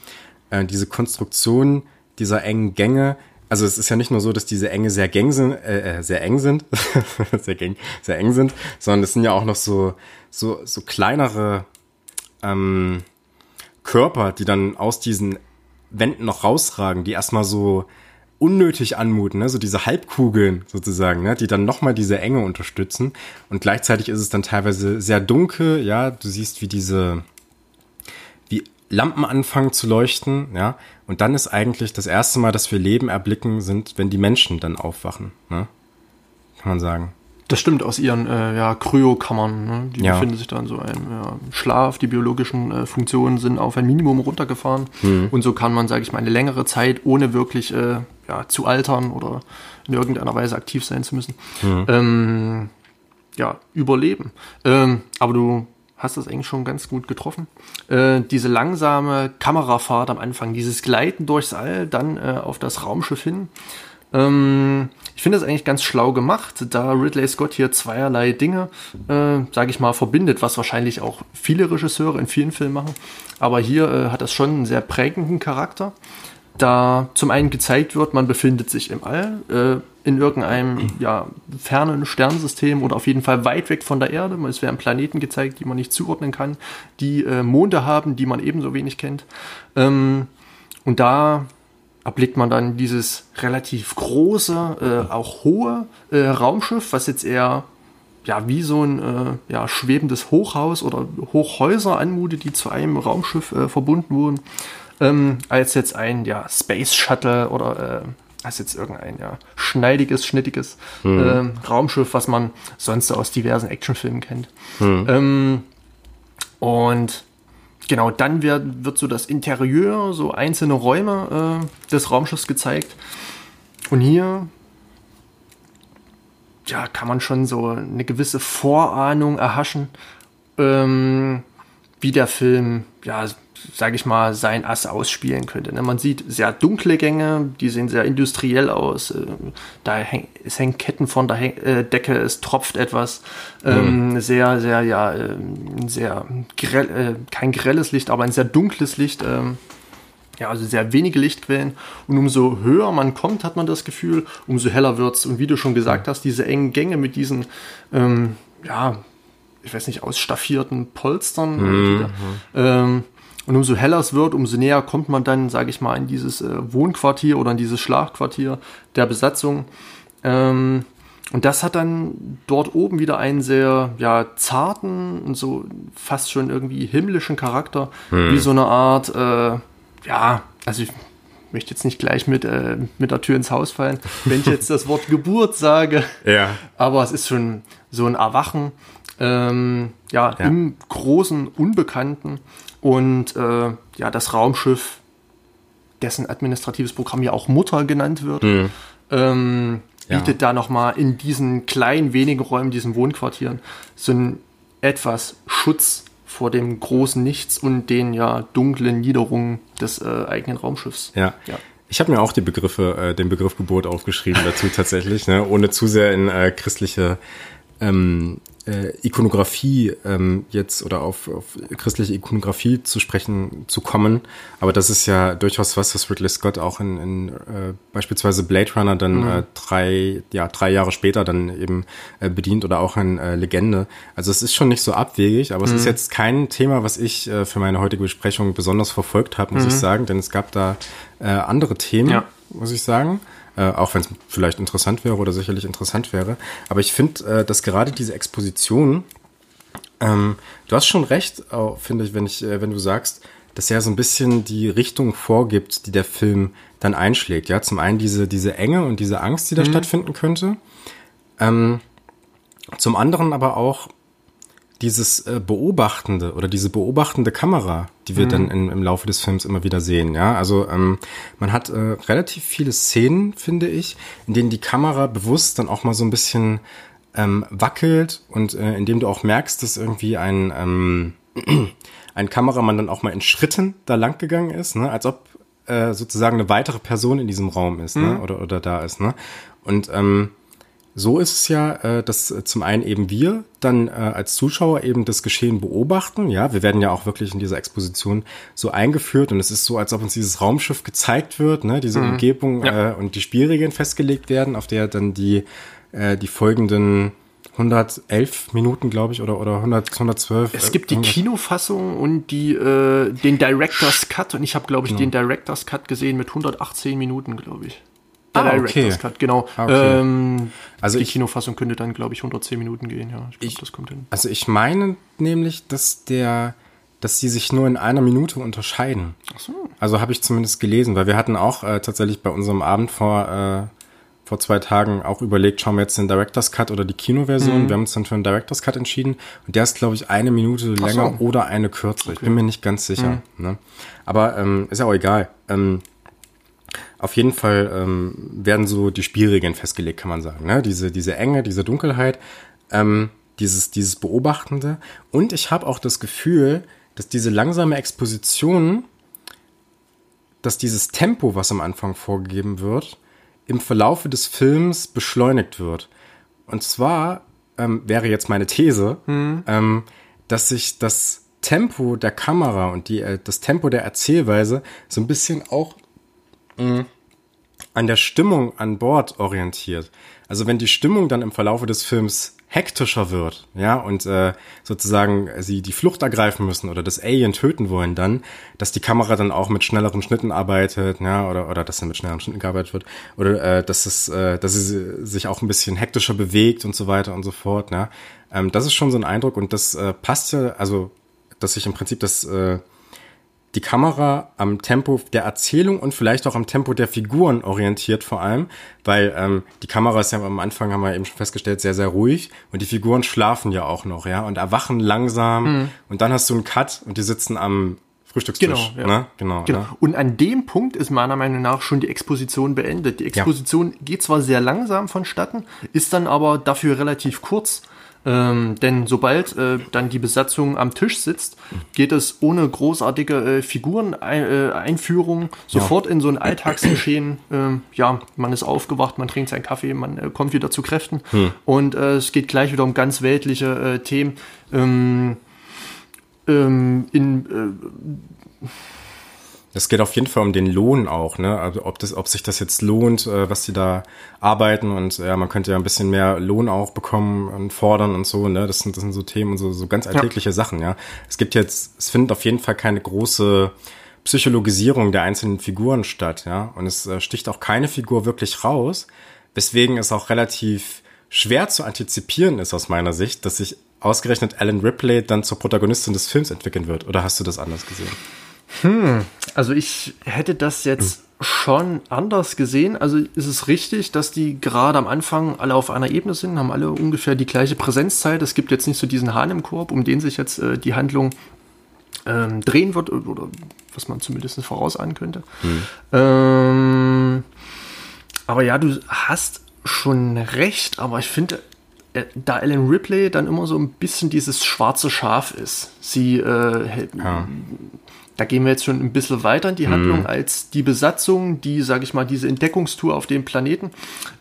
äh, diese Konstruktion dieser engen Gänge, also es ist ja nicht nur so, dass diese Enge sehr eng sind, äh, äh sehr eng sind, sehr, gäng, sehr eng sind, sondern es sind ja auch noch so, so, so kleinere ähm, Körper, die dann aus diesen Wänden noch rausragen, die erstmal so unnötig anmuten, ne? so diese Halbkugeln sozusagen, ne? die dann nochmal diese Enge unterstützen. Und gleichzeitig ist es dann teilweise sehr dunkel, ja, du siehst, wie diese, Lampen anfangen zu leuchten, ja. Und dann ist eigentlich das erste Mal, dass wir Leben erblicken, sind, wenn die Menschen dann aufwachen, ne? Kann man sagen. Das stimmt, aus ihren äh, ja, Kryokammern. Ne? Die ja. befinden sich da in so einem ja, Schlaf. Die biologischen äh, Funktionen sind auf ein Minimum runtergefahren. Mhm. Und so kann man, sage ich mal, eine längere Zeit, ohne wirklich äh, ja, zu altern oder in irgendeiner Weise aktiv sein zu müssen, mhm. ähm, ja, überleben. Ähm, aber du hast das eigentlich schon ganz gut getroffen. Äh, diese langsame Kamerafahrt am Anfang, dieses Gleiten durchs All, dann äh, auf das Raumschiff hin. Ähm, ich finde das eigentlich ganz schlau gemacht, da Ridley Scott hier zweierlei Dinge, äh, sage ich mal, verbindet, was wahrscheinlich auch viele Regisseure in vielen Filmen machen. Aber hier äh, hat das schon einen sehr prägenden Charakter, da zum einen gezeigt wird, man befindet sich im All, äh, in irgendeinem ja, fernen Sternensystem oder auf jeden Fall weit weg von der Erde. Es werden Planeten gezeigt, die man nicht zuordnen kann, die äh, Monde haben, die man ebenso wenig kennt. Ähm, und da erblickt man dann dieses relativ große, äh, auch hohe äh, Raumschiff, was jetzt eher ja, wie so ein äh, ja, schwebendes Hochhaus oder Hochhäuser anmutet, die zu einem Raumschiff äh, verbunden wurden, ähm, als jetzt ein ja, Space Shuttle oder äh, als jetzt irgendein ja, schneidiges, schnittiges mhm. äh, Raumschiff, was man sonst aus diversen Actionfilmen kennt. Mhm. Ähm, und Genau, dann wird, wird so das Interieur, so einzelne Räume äh, des Raumschiffs gezeigt. Und hier ja, kann man schon so eine gewisse Vorahnung erhaschen, ähm, wie der Film ja, sage ich mal, sein Ass ausspielen könnte. Ne? Man sieht sehr dunkle Gänge, die sehen sehr industriell aus. Äh, da häng, es hängen Ketten von der äh, Decke, es tropft etwas. Ähm, mhm. Sehr, sehr, ja, ähm, sehr grell, äh, kein grelles Licht, aber ein sehr dunkles Licht. Ähm, ja, also sehr wenige Lichtquellen. Und umso höher man kommt, hat man das Gefühl, umso heller wird es. Und wie du schon gesagt hast, diese engen Gänge mit diesen, ähm, ja, ich weiß nicht, ausstaffierten Polstern. Mhm. Ähm, und umso heller es wird, umso näher kommt man dann, sage ich mal, in dieses äh, Wohnquartier oder in dieses Schlafquartier der Besatzung. Ähm, und das hat dann dort oben wieder einen sehr ja, zarten und so fast schon irgendwie himmlischen Charakter, hm. wie so eine Art, äh, ja, also ich möchte jetzt nicht gleich mit, äh, mit der Tür ins Haus fallen, wenn ich jetzt das Wort Geburt sage. Ja. Aber es ist schon so ein Erwachen, ähm, ja, ja, im großen Unbekannten. Und äh, ja, das Raumschiff, dessen administratives Programm ja auch Mutter genannt wird, mhm. ähm, bietet ja. da nochmal in diesen kleinen, wenigen Räumen, diesen Wohnquartieren, so ein etwas Schutz vor dem großen Nichts und den ja dunklen Niederungen des äh, eigenen Raumschiffs. Ja. ja. Ich habe mir auch die Begriffe, äh, den Begriff Geburt aufgeschrieben dazu tatsächlich, ne, ohne zu sehr in äh, christliche ähm, äh, Ikonografie ähm, jetzt oder auf, auf christliche Ikonografie zu sprechen zu kommen. Aber das ist ja durchaus was, was Ridley Scott auch in, in äh, beispielsweise Blade Runner dann mhm. äh, drei, ja, drei Jahre später dann eben äh, bedient oder auch in äh, Legende. Also es ist schon nicht so abwegig, aber mhm. es ist mhm. jetzt kein Thema, was ich äh, für meine heutige Besprechung besonders verfolgt habe, muss mhm. ich sagen, denn es gab da äh, andere Themen, ja. muss ich sagen äh, auch wenn es vielleicht interessant wäre oder sicherlich interessant wäre. Aber ich finde, äh, dass gerade diese Exposition, ähm, du hast schon recht, finde ich, wenn ich, äh, wenn du sagst, dass er so ein bisschen die Richtung vorgibt, die der Film dann einschlägt. Ja, zum einen diese, diese Enge und diese Angst, die da mhm. stattfinden könnte. Ähm, zum anderen aber auch dieses äh, beobachtende oder diese beobachtende Kamera, die wir mhm. dann in, im Laufe des Films immer wieder sehen. Ja, also ähm, man hat äh, relativ viele Szenen, finde ich, in denen die Kamera bewusst dann auch mal so ein bisschen ähm, wackelt und äh, in dem du auch merkst, dass irgendwie ein ähm, ein Kameramann dann auch mal in Schritten da lang gegangen ist, ne? als ob äh, sozusagen eine weitere Person in diesem Raum ist, ne? mhm. ne? oder oder da ist, ne? Und ähm, so ist es ja, äh, dass äh, zum einen eben wir dann äh, als Zuschauer eben das Geschehen beobachten. Ja, wir werden ja auch wirklich in dieser Exposition so eingeführt und es ist so, als ob uns dieses Raumschiff gezeigt wird, ne, diese mhm. Umgebung ja. und die Spielregeln festgelegt werden, auf der dann die, die folgenden 111 Minuten, glaube ich, oder, oder 100, 112. Es gibt die Kinofassung und die, äh, den Director's Cut und ich habe, glaube ich, ja. den Director's Cut gesehen mit 118 Minuten, glaube ich. Der Ah, Director's okay. Cut, genau. Ah, okay. Ähm, Also die ich- Kinofassung könnte dann, glaube ich, 110 Minuten gehen, ja. Ich glaube, Ich- das kommt hin. Also ich meine nämlich, dass der, dass die sich nur in einer Minute unterscheiden. Ach so. Also habe ich zumindest gelesen, weil wir hatten auch äh, tatsächlich bei unserem Abend vor, äh, vor zwei Tagen auch überlegt, schauen wir jetzt den Director's Cut oder die Kinoversion. Wir haben uns dann für den Director's Cut entschieden. Und der ist, glaube ich, eine Minute länger so. oder eine kürzer. Ich bin mir nicht ganz sicher. Ne? Aber ähm, ist ja auch egal. Ähm, auf jeden Fall ähm, werden so die Spielregeln festgelegt, kann man sagen. Ne? Diese, diese Enge, diese Dunkelheit, ähm, dieses, dieses Beobachtende. Und ich habe auch das Gefühl, dass diese langsame Exposition, dass dieses Tempo, was am Anfang vorgegeben wird, im Verlaufe des Films beschleunigt wird. Und zwar ähm, wäre jetzt meine These, ähm, dass sich das Tempo der Kamera und die, äh, das Tempo der Erzählweise so ein bisschen auch an der Stimmung an Bord orientiert. Also wenn die Stimmung dann im Verlaufe des Films hektischer wird, ja, und äh, sozusagen sie die Flucht ergreifen müssen oder das Alien töten wollen dann, dass die Kamera dann auch mit schnelleren Schnitten arbeitet, ja, oder oder dass dann mit schnelleren Schnitten gearbeitet wird, oder äh, dass es, äh, dass sie sich auch ein bisschen hektischer bewegt und so weiter und so fort, ne? Ähm, das ist schon so ein Eindruck und das äh, passt ja, also dass sich im Prinzip das äh, die Kamera am Tempo der Erzählung und vielleicht auch am Tempo der Figuren orientiert vor allem, weil ähm, die Kamera ist ja am Anfang, haben wir eben schon festgestellt, sehr, sehr ruhig und die Figuren schlafen ja auch noch, ja, und erwachen langsam und dann hast du einen Cut und die sitzen am Frühstückstisch, Genau, ja. ne? Genau, Genau. Ne? Und an dem Punkt ist meiner Meinung nach schon die Exposition beendet. Die Exposition geht zwar sehr langsam vonstatten, ist dann aber dafür relativ kurz. Ähm, denn sobald äh, dann die Besatzung am Tisch sitzt, geht es ohne großartige äh, Figureneinführung sofort in so ein Alltagsgeschehen. Ähm, ja, man ist aufgewacht, man trinkt seinen Kaffee, man äh, kommt wieder zu Kräften und äh, es geht gleich wieder um ganz weltliche äh, Themen. Ähm, ähm, in, äh, Es geht auf jeden Fall um den Lohn auch, ne? Also ob das, ob sich das jetzt lohnt, äh, was die da arbeiten und ja, man könnte ja ein bisschen mehr Lohn auch bekommen und fordern und so, ne? Das sind, das sind so Themen und so, so ganz alltägliche Sachen, ja. Es gibt jetzt, es findet auf jeden Fall keine große Psychologisierung der einzelnen Figuren statt, ja. Und es äh, sticht auch keine Figur wirklich raus, weswegen es auch relativ schwer zu antizipieren ist aus meiner Sicht, dass sich ausgerechnet Alan Ripley dann zur Protagonistin des Films entwickeln wird. Oder hast du das anders gesehen? Also ich hätte das jetzt schon anders gesehen. Also ist es richtig, dass die gerade am Anfang alle auf einer Ebene sind, haben alle ungefähr die gleiche Präsenzzeit. Es gibt jetzt nicht so diesen Hahn im Korb, um den sich jetzt äh, die Handlung ähm, drehen wird oder was man zumindest vorausahnen könnte. Ähm, aber ja, du hast schon recht, aber ich finde, äh, da Ellen Ripley dann immer so ein bisschen dieses schwarze Schaf ist. Sie äh, hält- da gehen wir jetzt schon ein bisschen weiter in die Handlung als die Besatzung, die, sage ich mal, diese Entdeckungstour auf dem Planeten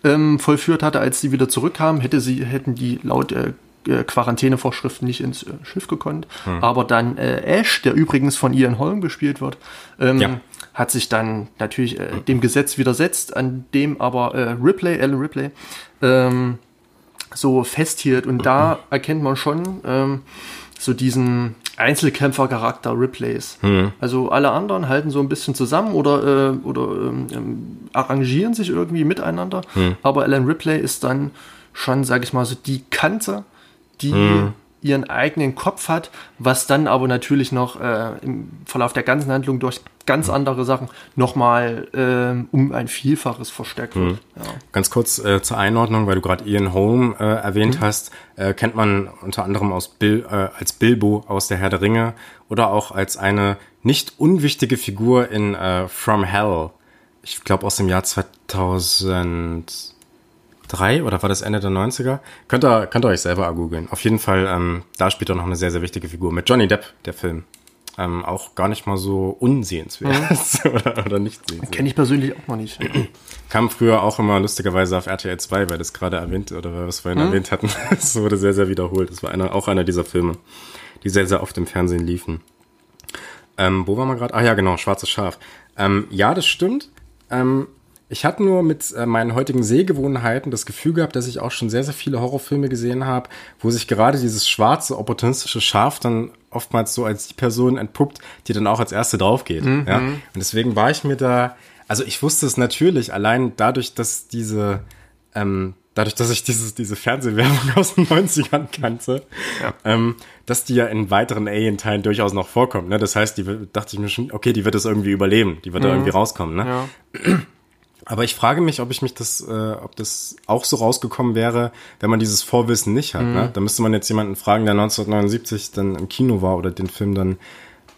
ähm, vollführt hatte, als sie wieder zurückkamen, hätte sie, hätten die laut äh, äh, Quarantänevorschriften nicht ins äh, Schiff gekonnt. Aber dann äh, Ash, der übrigens von Ian Holm gespielt wird, ähm, Ja. hat sich dann natürlich äh, dem Gesetz widersetzt, an dem aber äh, Ripley, Ellen Ripley, ähm, so festhielt. Und da erkennt man schon ähm, so diesen Einzelkämpfer-Charakter Ripleys. Also alle anderen halten so ein bisschen zusammen oder, äh, oder ähm, ähm, arrangieren sich irgendwie miteinander. Aber Alan Ripley ist dann schon, sag ich mal, so die Kante, die ihren eigenen Kopf hat, was dann aber natürlich noch äh, im Verlauf der ganzen Handlung durch ganz andere Sachen nochmal ähm, um ein Vielfaches verstärkt wird. Ja. Ganz kurz äh, zur Einordnung, weil du gerade Ian Holm äh, erwähnt hast, äh, kennt man unter anderem aus Bil äh, als Bilbo aus der Herr der Ringe oder auch als eine nicht unwichtige Figur in äh, From Hell. Ich glaube aus dem Jahr 2003 oder war das Ende der 90er? Könnt ihr, könnt ihr euch selber googeln. Auf jeden Fall, ähm, da spielt er noch eine sehr, sehr wichtige Figur. Mit Johnny Depp, der Film. Ähm, auch gar nicht mal so unsehenswert oder, oder nicht sehenswert. Kenne ich persönlich auch noch nicht. Kam früher auch immer lustigerweise auf RTL 2, weil das gerade erwähnt oder weil wir es vorhin erwähnt hatten. Es wurde sehr, sehr wiederholt. Das war einer, auch einer dieser Filme, die sehr, sehr oft im Fernsehen liefen. Ähm, wo waren wir gerade? Ah ja, genau, Schwarzes Schaf. Ähm, ja, das stimmt. Ähm, ich hatte nur mit äh, meinen heutigen Sehgewohnheiten das Gefühl gehabt, dass ich auch schon sehr, sehr viele Horrorfilme gesehen habe, wo sich gerade dieses schwarze, opportunistische Schaf dann oftmals so als die Person entpuppt, die dann auch als erste draufgeht. Ja? Und deswegen war ich mir da Also ich wusste es natürlich allein dadurch, dass diese, ähm, dadurch, dass ich dieses, diese Fernsehwerbung aus den 90ern kannte, ja. ähm, dass die ja in weiteren Alien-Teilen durchaus noch vorkommt. Ne? Das heißt, die dachte ich mir schon, okay, die wird das irgendwie überleben, die wird mhm. da irgendwie rauskommen. Ne? Ja. Aber ich frage mich, ob ich mich das, äh, ob das auch so rausgekommen wäre, wenn man dieses Vorwissen nicht hat. Ne? Mhm. Ne? Da müsste man jetzt jemanden fragen, der 1979 dann im Kino war oder den Film dann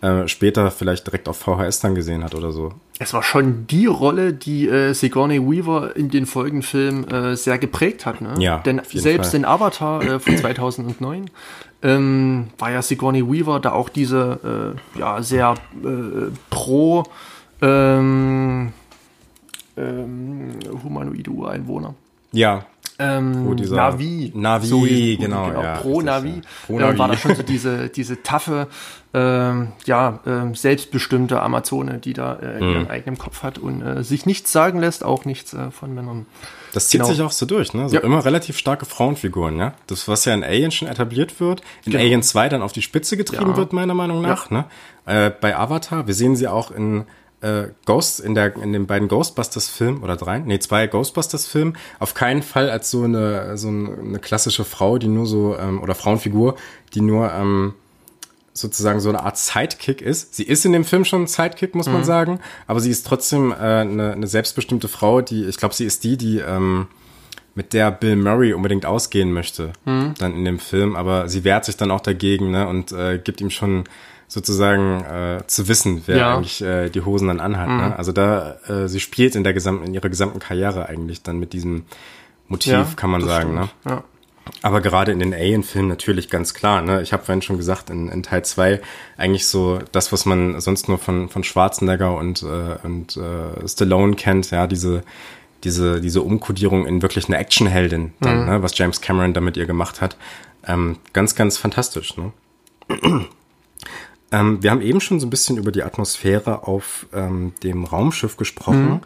äh, später vielleicht direkt auf VHS dann gesehen hat oder so. Es war schon die Rolle, die äh, Sigourney Weaver in den Folgenfilmen äh, sehr geprägt hat. Ne? Ja, Denn selbst Fall. in Avatar äh, von 2009 ähm, war ja Sigourney Weaver da auch diese äh, ja sehr äh, pro ähm, ähm, humanoide Ureinwohner. Ja. Ähm, pro dieser Navi. Navi, so, genau. genau ja, pro Navi. Ja. Pro Navi. Äh, war da schon so diese, diese taffe, ähm, ja, äh, selbstbestimmte Amazone, die da äh, mhm. ihrem eigenen Kopf hat und äh, sich nichts sagen lässt, auch nichts äh, von Männern. Das zieht genau. sich auch so durch, ne? So ja. immer relativ starke Frauenfiguren, ja? Das, was ja in Alien schon etabliert wird, in genau. Alien 2 dann auf die Spitze getrieben wird, meiner Meinung nach, ne? Äh, bei Avatar, wir sehen sie auch in äh, Ghost in der in den beiden Ghostbusters Filmen oder drei, nee zwei Ghostbusters Filmen auf keinen Fall als so eine so eine klassische Frau, die nur so ähm, oder Frauenfigur, die nur ähm, sozusagen so eine Art Sidekick ist. Sie ist in dem Film schon ein Sidekick, muss mhm. man sagen, aber sie ist trotzdem äh, eine, eine selbstbestimmte Frau, die ich glaube, sie ist die, die ähm, mit der Bill Murray unbedingt ausgehen möchte, mhm. dann in dem Film, aber sie wehrt sich dann auch dagegen ne, und äh, gibt ihm schon sozusagen äh, zu wissen, wer ja. eigentlich äh, die Hosen dann anhat. Ne? Mhm. Ne? Also da, äh, sie spielt in der gesamten, in ihrer gesamten Karriere eigentlich dann mit diesem Motiv, ja, kann man sagen. Ne? Ja. Aber gerade in den Alien-Filmen natürlich ganz klar. Ne? Ich habe vorhin schon gesagt, in, in Teil 2 eigentlich so das, was man sonst nur von, von Schwarzenegger und, äh, und äh, Stallone kennt, ja, diese, diese, diese Umkodierung in wirklich eine Actionheldin, dann, mhm. ne? was James Cameron da mit ihr gemacht hat. Ähm, ganz, ganz fantastisch. Ne? Ähm, wir haben eben schon so ein bisschen über die Atmosphäre auf ähm, dem Raumschiff gesprochen. Mhm.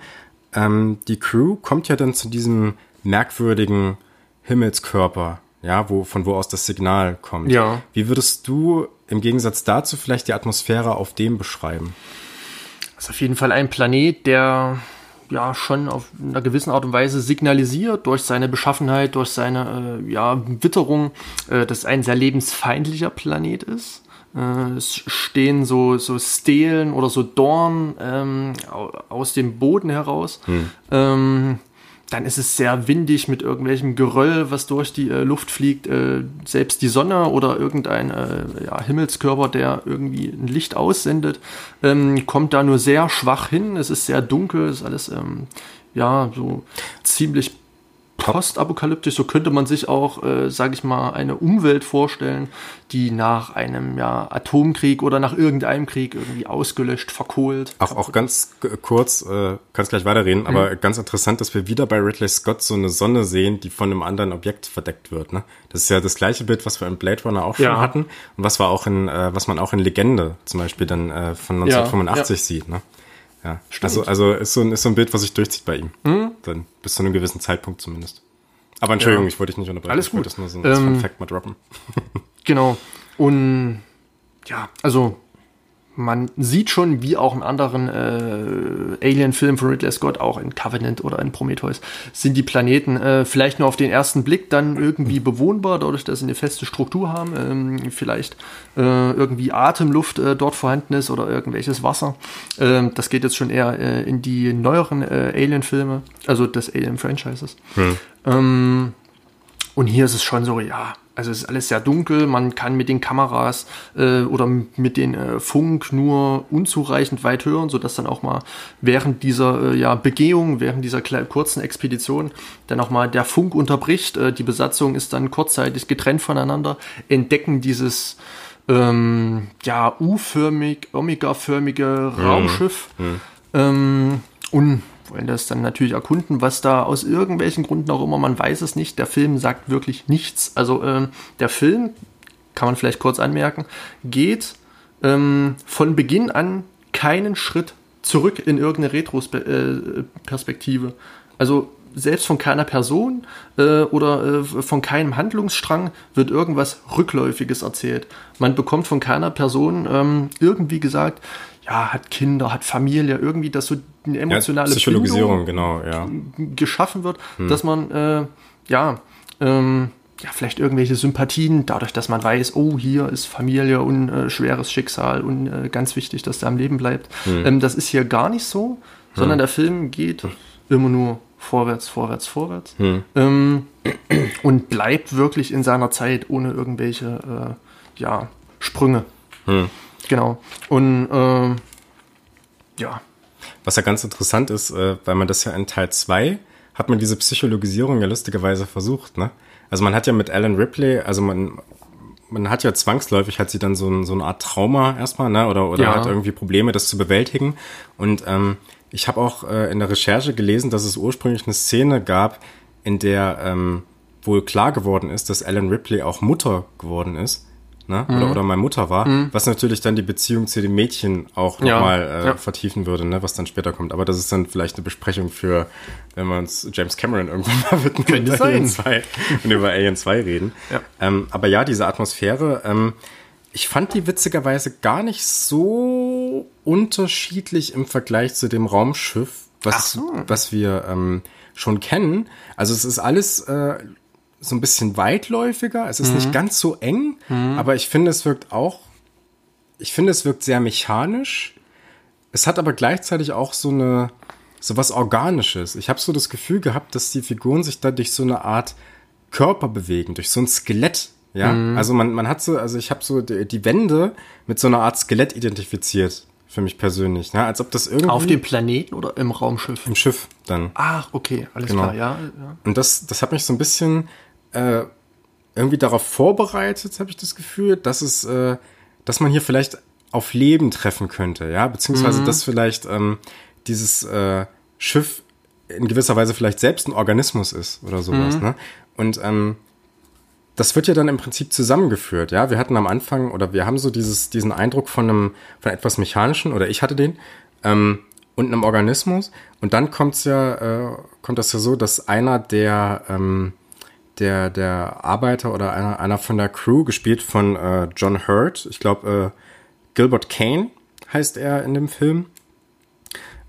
Ähm, die Crew kommt ja dann zu diesem merkwürdigen Himmelskörper, ja, wo, von wo aus das Signal kommt. Ja. Wie würdest du im Gegensatz dazu vielleicht die Atmosphäre auf dem beschreiben? Das ist auf jeden Fall ein Planet, der ja schon auf einer gewissen Art und Weise signalisiert durch seine Beschaffenheit, durch seine äh, ja, Witterung, äh, dass ein sehr lebensfeindlicher Planet ist. Äh, es stehen so, so Stelen oder so Dorn ähm, aus dem Boden heraus. Hm. Ähm, dann ist es sehr windig mit irgendwelchem Geröll, was durch die äh, Luft fliegt. Äh, selbst die Sonne oder irgendein äh, ja, Himmelskörper, der irgendwie ein Licht aussendet, ähm, kommt da nur sehr schwach hin. Es ist sehr dunkel, ist alles ähm, ja so ziemlich postapokalyptisch, so könnte man sich auch, äh, sage ich mal, eine Umwelt vorstellen, die nach einem ja, Atomkrieg oder nach irgendeinem Krieg irgendwie ausgelöscht, verkohlt. Auch, auch ganz kurz, äh, kannst gleich weiterreden, mhm. aber ganz interessant, dass wir wieder bei Ridley Scott so eine Sonne sehen, die von einem anderen Objekt verdeckt wird. Ne? Das ist ja das gleiche Bild, was wir im Blade Runner auch schon ja. hatten und was wir auch in, äh, was man auch in Legende zum Beispiel dann äh, von 1985 ja, sieht. Ne? Ja, Stimmt. also, also ist, so ein, ist so ein Bild, was sich durchzieht bei ihm. Hm? Dann bis zu einem gewissen Zeitpunkt zumindest. Aber Entschuldigung, ja. ich wollte dich nicht unterbrechen. Alles gut. Ich wollte das nur so ein ähm, Fact mal droppen. genau. Und ja, also man sieht schon, wie auch in anderen äh, Alien-Filmen von Ridley Scott, auch in Covenant oder in Prometheus, sind die Planeten äh, vielleicht nur auf den ersten Blick dann irgendwie bewohnbar, dadurch, dass sie eine feste Struktur haben, ähm, vielleicht äh, irgendwie Atemluft äh, dort vorhanden ist oder irgendwelches Wasser. Ähm, das geht jetzt schon eher äh, in die neueren äh, Alien-Filme, also des Alien-Franchises. Hm. Ähm, und hier ist es schon so, ja, also es ist alles sehr dunkel, man kann mit den Kameras äh, oder mit den äh, Funk nur unzureichend weit hören, sodass dann auch mal während dieser äh, ja, Begehung, während dieser kurzen Expedition dann auch mal der Funk unterbricht. Äh, die Besatzung ist dann kurzzeitig getrennt voneinander, entdecken dieses ähm, ja, U-förmig, Omega-förmige mhm. Raumschiff. Mhm. Ähm, und wollen das dann natürlich erkunden, was da aus irgendwelchen Gründen auch immer, man weiß es nicht. Der Film sagt wirklich nichts. Also ähm, der Film, kann man vielleicht kurz anmerken, geht ähm, von Beginn an keinen Schritt zurück in irgendeine Retroperspektive. Also selbst von keiner Person äh, oder äh, von keinem Handlungsstrang wird irgendwas Rückläufiges erzählt. Man bekommt von keiner Person ähm, irgendwie gesagt, ja, hat Kinder, hat Familie, irgendwie, dass so eine emotionale ja, Psychologisierung, genau, ja. geschaffen wird, hm. dass man, äh, ja, ähm, ja, vielleicht irgendwelche Sympathien, dadurch, dass man weiß, oh, hier ist Familie und äh, schweres Schicksal und äh, ganz wichtig, dass der am Leben bleibt. Hm. Ähm, das ist hier gar nicht so, sondern hm. der Film geht immer nur vorwärts, vorwärts, vorwärts hm. ähm, und bleibt wirklich in seiner Zeit ohne irgendwelche äh, ja, Sprünge. Genau. Und äh, ja. Was ja ganz interessant ist, äh, weil man das ja in Teil 2 hat man diese Psychologisierung ja lustigerweise versucht, ne? Also man hat ja mit Alan Ripley, also man, man hat ja zwangsläufig, hat sie dann so, ein, so eine Art Trauma erstmal, ne? Oder, oder ja. hat irgendwie Probleme, das zu bewältigen. Und ähm, ich habe auch äh, in der Recherche gelesen, dass es ursprünglich eine Szene gab, in der ähm, wohl klar geworden ist, dass Alan Ripley auch Mutter geworden ist ne? Mhm. oder, oder meine Mutter war, mhm. was natürlich dann die Beziehung zu dem Mädchen auch nochmal ja. äh, ja. vertiefen würde, ne? was dann später kommt. Aber das ist dann vielleicht eine Besprechung für, wenn wir uns James Cameron irgendwann mal widmen Könnte sein. Alien 2 und über Alien 2 reden. Ja. Ähm, aber ja, diese Atmosphäre, ähm, ich fand die witzigerweise gar nicht so unterschiedlich im Vergleich zu dem Raumschiff, was, so. was wir ähm, schon kennen. Also es ist alles äh, so ein bisschen weitläufiger. Es ist mhm. nicht ganz so eng, mhm. aber ich finde, es wirkt auch, ich finde, es wirkt sehr mechanisch. Es hat aber gleichzeitig auch so eine, so was Organisches. Ich habe so das Gefühl gehabt, dass die Figuren sich da durch so eine Art Körper bewegen, durch so ein Skelett. Ja, mhm. also man, man hat so, also ich habe so die, die Wände mit so einer Art Skelett identifiziert für mich persönlich, ne? Als ob das irgendwie. Auf dem Planeten oder im Raumschiff? Im Schiff dann. Ach, okay, alles genau. klar, ja, ja. Und das, das hat mich so ein bisschen äh, irgendwie darauf vorbereitet, habe ich das Gefühl, dass es, äh, dass man hier vielleicht auf Leben treffen könnte, ja, beziehungsweise mhm. dass vielleicht ähm, dieses äh, Schiff in gewisser Weise vielleicht selbst ein Organismus ist oder sowas, mhm. ne? Und ähm, das wird ja dann im Prinzip zusammengeführt, ja. Wir hatten am Anfang oder wir haben so dieses, diesen Eindruck von einem, von etwas mechanischen oder ich hatte den ähm, und einem Organismus und dann kommt's ja, äh, kommt das ja so, dass einer der ähm, der, der Arbeiter oder einer, einer von der Crew, gespielt von äh, John Hurt, ich glaube, äh, Gilbert Kane heißt er in dem Film,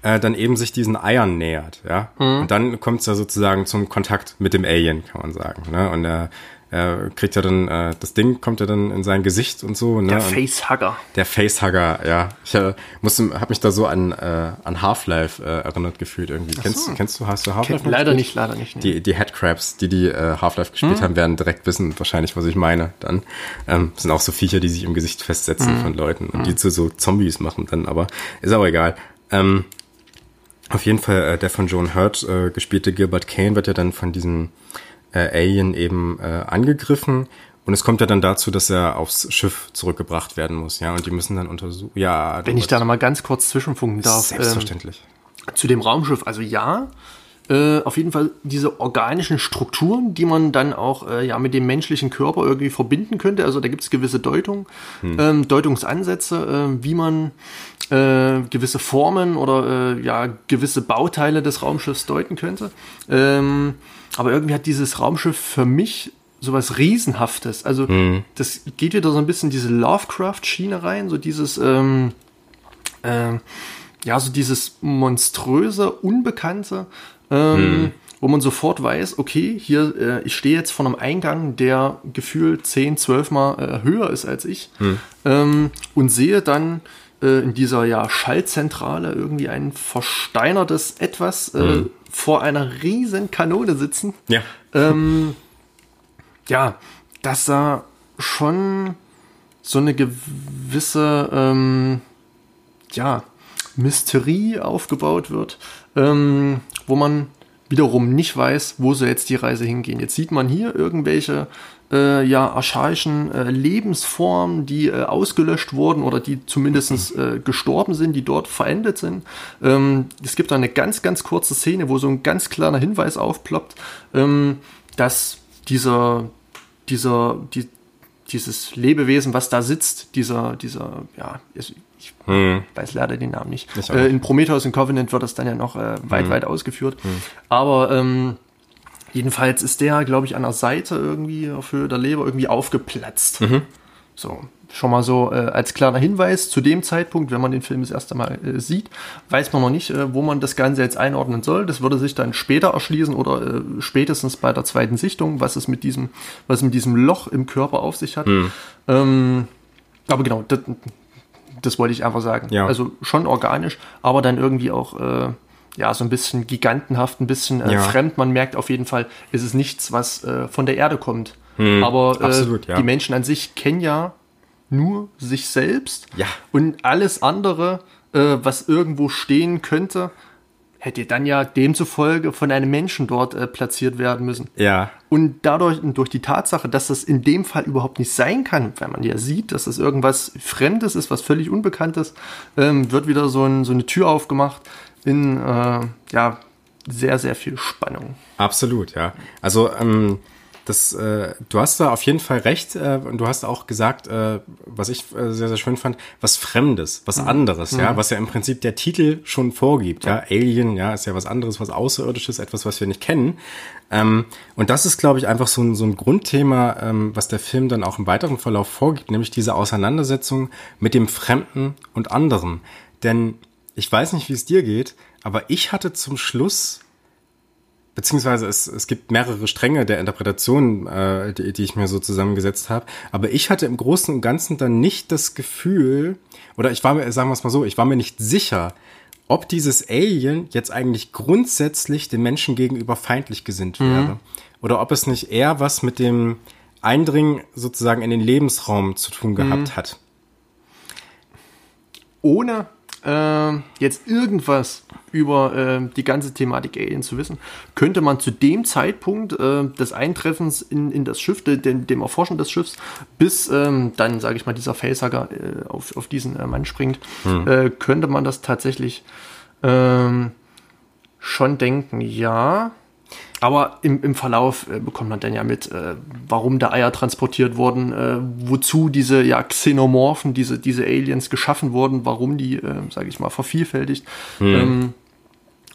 äh, dann eben sich diesen Eiern nähert, ja. Mhm. Und dann kommt es ja sozusagen zum Kontakt mit dem Alien, kann man sagen. Ne? Und er er kriegt ja dann, äh, das Ding kommt ja dann in sein Gesicht und so. Ne? Der Facehugger. Der Facehugger, ja. Ich äh, habe mich da so an, äh, an Half-Life äh, erinnert gefühlt irgendwie. Kennst, so. kennst du, hast du Half-Life? Leider nicht, leider nicht. Nee. Die, die Headcrabs, die die äh, Half-Life gespielt hm? haben, werden direkt wissen wahrscheinlich, was ich meine. Dann ähm, sind auch so Viecher, die sich im Gesicht festsetzen hm. von Leuten und hm. die zu so Zombies machen dann, aber ist auch egal. Ähm, auf jeden Fall, äh, der von Joan Hurt äh, gespielte Gilbert Kane wird ja dann von diesem Alien eben äh, angegriffen. Und es kommt ja dann dazu, dass er aufs Schiff zurückgebracht werden muss, ja, und die müssen dann untersuchen. Ja, wenn ich da nochmal ganz kurz zwischenfunken darf. Selbstverständlich. Ähm, zu dem Raumschiff, also ja, äh, auf jeden Fall diese organischen Strukturen, die man dann auch äh, ja mit dem menschlichen Körper irgendwie verbinden könnte. Also da gibt es gewisse Deutung, hm. ähm, Deutungsansätze, äh, wie man äh, gewisse Formen oder äh, ja gewisse Bauteile des Raumschiffs deuten könnte. Ähm, aber irgendwie hat dieses Raumschiff für mich sowas Riesenhaftes. Also mhm. das geht wieder so ein bisschen diese Lovecraft-Schiene rein, so dieses, ähm, äh, ja, so dieses monströse, unbekannte, ähm, mhm. wo man sofort weiß, okay, hier, äh, ich stehe jetzt vor einem Eingang, der gefühlt 10, 12 Mal äh, höher ist als ich mhm. ähm, und sehe dann äh, in dieser ja Schallzentrale irgendwie ein versteinertes Etwas, äh, mhm vor einer riesen Kanone sitzen. Ja. Ähm, ja, dass da schon so eine gewisse, ähm, ja, Mysterie aufgebaut wird, ähm, wo man wiederum nicht weiß, wo soll jetzt die Reise hingehen. Jetzt sieht man hier irgendwelche äh, ja, archaischen äh, Lebensformen, die äh, ausgelöscht wurden oder die zumindest äh, gestorben sind, die dort verendet sind. Ähm, es gibt da eine ganz, ganz kurze Szene, wo so ein ganz kleiner Hinweis aufploppt, ähm, dass dieser, dieser, die, dieses Lebewesen, was da sitzt, dieser, dieser, ja, ich hm. weiß leider den Namen nicht. Äh, in Prometheus und Covenant wird das dann ja noch äh, weit, hm. weit ausgeführt. Hm. Aber ähm, jedenfalls ist der, glaube ich, an der Seite irgendwie auf Höhe der Leber irgendwie aufgeplatzt. Mhm. So, schon mal so äh, als kleiner Hinweis zu dem Zeitpunkt, wenn man den Film das erste Mal äh, sieht, weiß man noch nicht, äh, wo man das Ganze jetzt einordnen soll. Das würde sich dann später erschließen oder äh, spätestens bei der zweiten Sichtung, was es mit diesem, was mit diesem Loch im Körper auf sich hat. Hm. Ähm, aber genau, das, das wollte ich einfach sagen. Ja. Also schon organisch, aber dann irgendwie auch äh, ja so ein bisschen gigantenhaft, ein bisschen äh, ja. fremd. Man merkt auf jeden Fall, ist es nichts, was äh, von der Erde kommt. Hm, aber äh, absolut, ja. die Menschen an sich kennen ja nur sich selbst. Ja. Und alles andere, äh, was irgendwo stehen könnte, hätte dann ja demzufolge von einem Menschen dort äh, platziert werden müssen. Ja. Und dadurch und durch die Tatsache, dass das in dem Fall überhaupt nicht sein kann, weil man ja sieht, dass das irgendwas Fremdes ist, was völlig Unbekanntes, ähm, wird wieder so, ein, so, eine Tür aufgemacht in äh, ja sehr, sehr viel Spannung. Absolut, ja. Also ähm, das, äh, du hast da auf jeden Fall recht äh, und du hast auch gesagt, äh, was ich äh, sehr, sehr schön fand, was Fremdes, was mhm. anderes, mhm. ja, was ja im Prinzip der Titel schon vorgibt, ja. ja. Alien, ja, ist ja was anderes, was Außerirdisches, etwas, was wir nicht kennen. Ähm, und das ist, glaube ich, einfach so ein, so ein Grundthema, ähm, was der Film dann auch im weiteren Verlauf vorgibt, nämlich diese Auseinandersetzung mit dem Fremden und anderen. Denn ich weiß nicht, wie es dir geht, aber ich hatte zum Schluss beziehungsweise es, es gibt mehrere Stränge der Interpretation, äh, die, die ich mir so zusammengesetzt habe. Aber ich hatte im Großen und Ganzen dann nicht das Gefühl, oder ich war mir, sagen wir es mal so, ich war mir nicht sicher, ob dieses Alien jetzt eigentlich grundsätzlich den Menschen gegenüber feindlich gesinnt mhm. wäre. Mhm. Oder ob es nicht eher was mit dem Eindringen sozusagen in den Lebensraum zu tun gehabt mhm. hat. Ohne äh, jetzt irgendwas über äh, die ganze Thematik Alien zu wissen, könnte man zu dem Zeitpunkt äh, des Eintreffens in, in das Schiff, de, dem Erforschen des Schiffs, bis ähm, dann, sage ich mal, dieser Facehugger äh, auf, auf diesen äh, Mann springt, hm. Äh, könnte man das tatsächlich ähm, schon denken, ja, aber im, im Verlauf äh, bekommt man dann ja mit, äh, warum da Eier transportiert wurden, äh, wozu diese ja, Xenomorphen, diese, diese Aliens geschaffen wurden, warum die, äh, sage ich mal, vervielfältigt hm. ähm,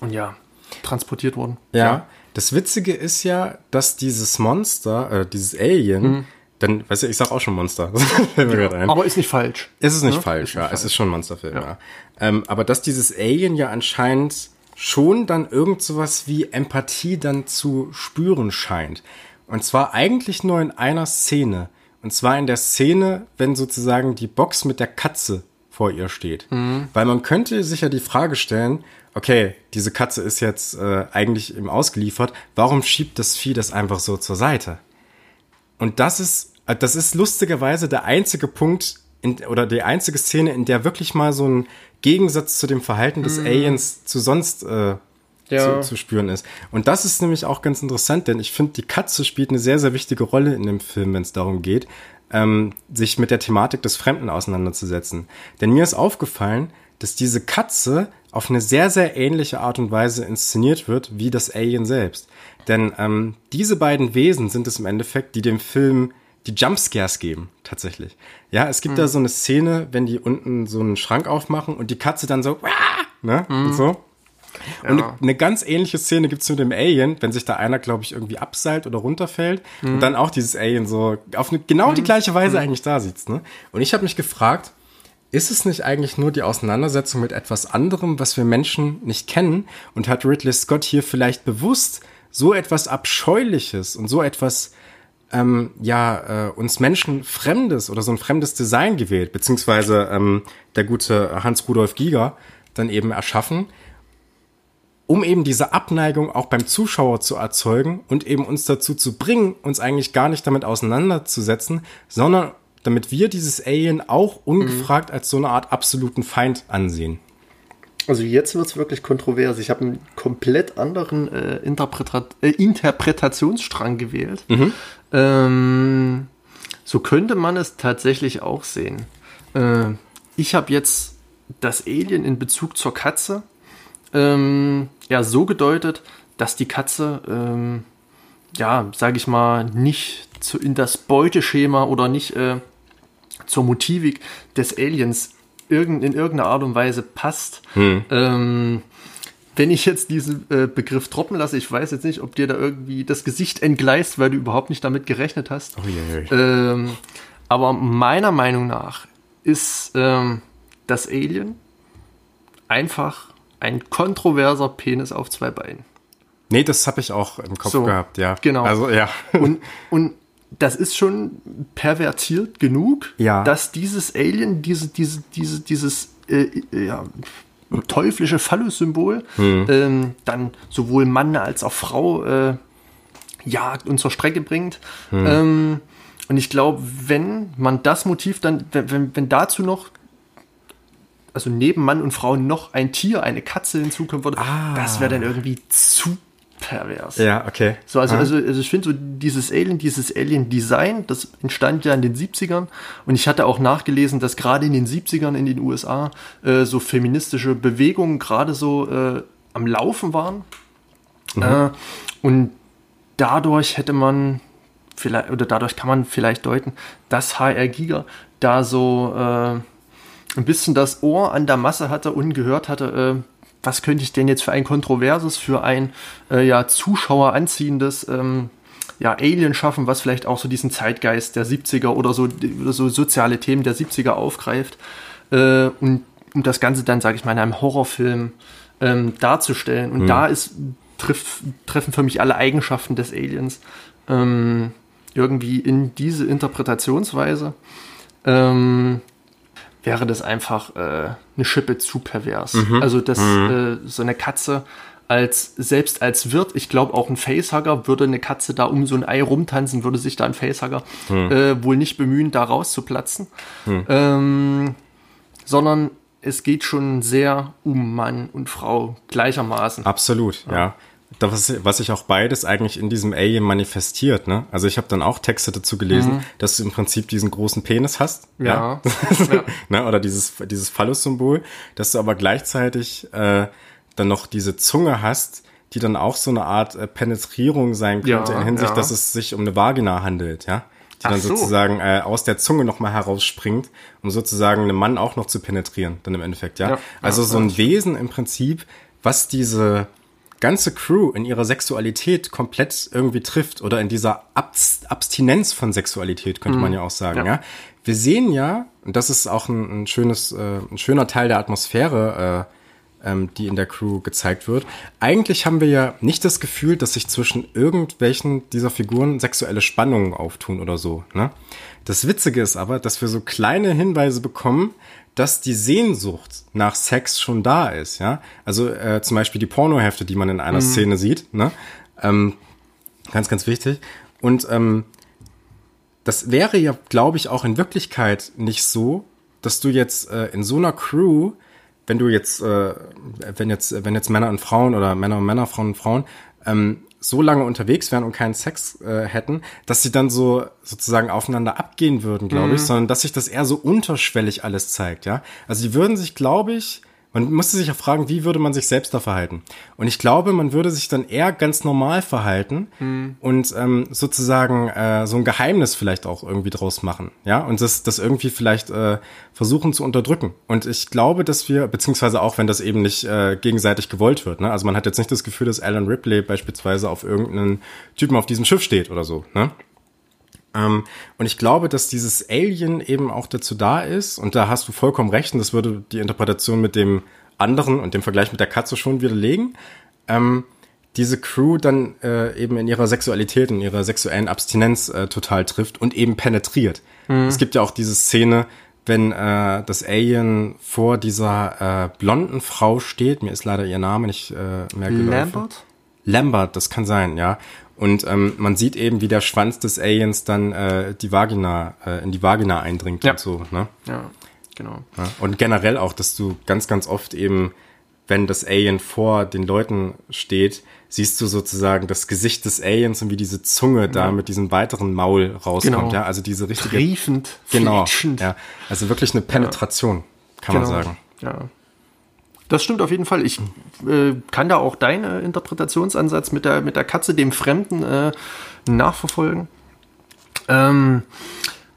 und ja, transportiert wurden. Ja. ja. das Witzige ist ja, dass dieses Monster, äh, dieses Alien, hm. Dann, weißt du, ich sag auch schon Monster. ja, aber ist nicht falsch. Ist es nicht ja? falsch, ist ja. Nicht es ist schon ein Monsterfilm, ja. ja. Ähm, aber dass dieses Alien ja anscheinend schon dann irgend sowas wie Empathie dann zu spüren scheint. Und zwar eigentlich nur in einer Szene. Und zwar in der Szene, wenn sozusagen die Box mit der Katze vor ihr steht. Mhm. Weil man könnte sich ja die Frage stellen, okay, diese Katze ist jetzt äh, eigentlich im Ausgeliefert, warum schiebt das Vieh das einfach so zur Seite? Und das ist, äh, das ist lustigerweise der einzige Punkt in, oder die einzige Szene, in der wirklich mal so ein Gegensatz zu dem Verhalten des mhm. Aliens zu sonst äh, ja. zu, zu, spüren ist. Und das ist nämlich auch ganz interessant, denn ich finde, die Katze spielt eine sehr, sehr wichtige Rolle in dem Film, wenn es darum geht, ähm, sich mit der Thematik des Fremden auseinanderzusetzen. Denn mir ist aufgefallen, dass diese Katze auf eine sehr, sehr ähnliche Art und Weise inszeniert wird wie das Alien selbst. Denn ähm, diese beiden Wesen sind es im Endeffekt, die dem Film die Jumpscares geben, tatsächlich. Ja, es gibt mhm. da so eine Szene, wenn die unten so einen Schrank aufmachen und die Katze dann so, ne, mhm. und so. Ja. Und eine, ganz ähnliche Szene gibt es mit dem Alien, wenn sich da einer, glaube ich, irgendwie abseilt oder runterfällt mhm. und dann auch dieses Alien so auf eine, genau die mhm. gleiche Weise mhm. eigentlich da sitzt. Ne? Und ich habe mich gefragt, ist es nicht eigentlich nur die Auseinandersetzung mit etwas anderem, was wir Menschen nicht kennen? Und hat Ridley Scott hier vielleicht bewusst so etwas Abscheuliches und so etwas ähm, ja äh, uns Menschen fremdes oder so ein fremdes Design gewählt, beziehungsweise ähm, der gute Hans Rudolf Giger dann eben erschaffen, um eben diese Abneigung auch beim Zuschauer zu erzeugen und eben uns dazu zu bringen, uns eigentlich gar nicht damit auseinanderzusetzen, sondern damit wir dieses Alien auch ungefragt mhm. als so eine Art absoluten Feind ansehen. Also jetzt wird es wirklich kontrovers. Ich habe einen komplett anderen äh, Interpreta äh, Interpretationsstrang gewählt. Mhm. Ähm, so könnte man es tatsächlich auch sehen. Äh, ich habe jetzt das Alien in Bezug zur Katze ähm, ja so gedeutet, dass die Katze ähm, ja, sage ich mal, nicht zu, in das Beuteschema oder nicht äh, zur Motivik des Aliens irgend, in irgendeiner Art und Weise passt. Hm. Ähm, wenn ich jetzt diesen äh, Begriff droppen lasse, ich weiß jetzt nicht, ob dir da irgendwie das Gesicht entgleist, weil du überhaupt nicht damit gerechnet hast. Oh, je, je. Ähm, aber meiner Meinung nach ist ähm, das Alien einfach ein kontroverser Penis auf zwei Beinen. Nee, das habe ich auch im Kopf so, gehabt, ja. Genau. Also, ja. Und, und das ist schon pervertiert genug, ja. dass dieses Alien, diese, diese, diese, dieses äh, ja, teuflische Phallus-Symbol hm. ähm, dann sowohl Mann als auch Frau äh, jagt und zur Strecke bringt. Hm. Ähm, und ich glaube, wenn man das Motiv dann, wenn, wenn dazu noch also neben Mann und Frau noch ein Tier, eine Katze hinzukommen würde, ah. das wäre dann irgendwie zu pervers. Ja, okay. So, also, also, also ich finde so dieses Alien, dieses Alien-Design, das entstand ja in den 70ern und ich hatte auch nachgelesen, dass gerade in den 70ern in den USA äh, so feministische Bewegungen gerade so äh, am Laufen waren. Mhm. Äh, und dadurch hätte man vielleicht, oder dadurch kann man vielleicht deuten, dass HR Giga da so äh, ein bisschen das Ohr an der Masse hatte und gehört hatte, äh, was könnte ich denn jetzt für ein kontroverses, für ein äh, ja, Zuschauer anziehendes ähm, ja, Alien schaffen, was vielleicht auch so diesen Zeitgeist der 70er oder so, so soziale Themen der 70er aufgreift äh, und um das Ganze dann, sage ich mal, in einem Horrorfilm ähm, darzustellen. Und mhm. da ist, trifft, treffen für mich alle Eigenschaften des Aliens ähm, irgendwie in diese Interpretationsweise. Ähm, wäre das einfach äh, eine Schippe zu pervers. Mhm. Also dass mhm. äh, so eine Katze als selbst als Wirt, ich glaube auch ein Facehugger würde eine Katze da um so ein Ei rumtanzen, würde sich da ein Facehugger mhm. äh, wohl nicht bemühen, da rauszuplatzen. Mhm. Ähm, sondern es geht schon sehr um Mann und Frau gleichermaßen. Absolut, ja. ja das, was sich auch beides eigentlich in diesem Alien manifestiert, ne? Also ich habe dann auch Texte dazu gelesen, mhm. dass du im Prinzip diesen großen Penis hast. Ja. ja. ne? Oder dieses, dieses Phallus-Symbol, dass du aber gleichzeitig äh, dann noch diese Zunge hast, die dann auch so eine Art äh, Penetrierung sein könnte, ja, in Hinsicht, ja. dass es sich um eine Vagina handelt, ja? Die Ach dann so. sozusagen äh, aus der Zunge nochmal herausspringt, um sozusagen einen Mann auch noch zu penetrieren, dann im Endeffekt, ja. ja also so ein Wesen im Prinzip, was diese ganze Crew in ihrer Sexualität komplett irgendwie trifft oder in dieser Abst Abstinenz von Sexualität, könnte mhm. man ja auch sagen, ja. ja. Wir sehen ja, und das ist auch ein, ein schönes, äh, ein schöner Teil der Atmosphäre, äh, ähm, die in der Crew gezeigt wird. Eigentlich haben wir ja nicht das Gefühl, dass sich zwischen irgendwelchen dieser Figuren sexuelle Spannungen auftun oder so. Ne? Das Witzige ist aber, dass wir so kleine Hinweise bekommen, dass die Sehnsucht nach Sex schon da ist, ja. Also äh, zum Beispiel die Pornohefte, die man in einer mhm. Szene sieht, ne? Ähm, ganz, ganz wichtig. Und ähm, das wäre ja, glaube ich, auch in Wirklichkeit nicht so, dass du jetzt äh, in so einer Crew, wenn du jetzt, äh, wenn jetzt, wenn jetzt Männer und Frauen oder Männer und Männer, Frauen und Frauen ähm, so lange unterwegs wären und keinen Sex äh, hätten, dass sie dann so sozusagen aufeinander abgehen würden, glaube mhm. ich, sondern dass sich das eher so unterschwellig alles zeigt, ja. Also die würden sich, glaube ich, man musste sich ja fragen, wie würde man sich selbst da verhalten? Und ich glaube, man würde sich dann eher ganz normal verhalten mhm. und ähm, sozusagen äh, so ein Geheimnis vielleicht auch irgendwie draus machen, ja, und das, das irgendwie vielleicht äh, versuchen zu unterdrücken. Und ich glaube, dass wir, beziehungsweise auch wenn das eben nicht äh, gegenseitig gewollt wird, ne? also man hat jetzt nicht das Gefühl, dass Alan Ripley beispielsweise auf irgendeinen Typen auf diesem Schiff steht oder so, ne? Ähm, und ich glaube, dass dieses Alien eben auch dazu da ist, und da hast du vollkommen recht, und das würde die Interpretation mit dem anderen und dem Vergleich mit der Katze schon widerlegen, ähm, diese Crew dann äh, eben in ihrer Sexualität, in ihrer sexuellen Abstinenz äh, total trifft und eben penetriert. Mhm. Es gibt ja auch diese Szene, wenn äh, das Alien vor dieser äh, blonden Frau steht, mir ist leider ihr Name nicht äh, mehr geläufig. Lambert? Lambert, das kann sein, ja. Und ähm, man sieht eben, wie der Schwanz des Aliens dann äh, die Vagina, äh, in die Vagina eindringt ja. und so. Ne? Ja, genau. Ja? Und generell auch, dass du ganz, ganz oft eben, wenn das Alien vor den Leuten steht, siehst du sozusagen das Gesicht des Aliens und wie diese Zunge ja. da mit diesem weiteren Maul rauskommt. Genau. Ja, also diese richtige. Triefend, genau. Ja, also wirklich eine Penetration, kann genau. man sagen. Ja. Das stimmt auf jeden Fall. Ich äh, kann da auch deinen Interpretationsansatz mit der, mit der Katze, dem Fremden, äh, nachverfolgen. Ähm,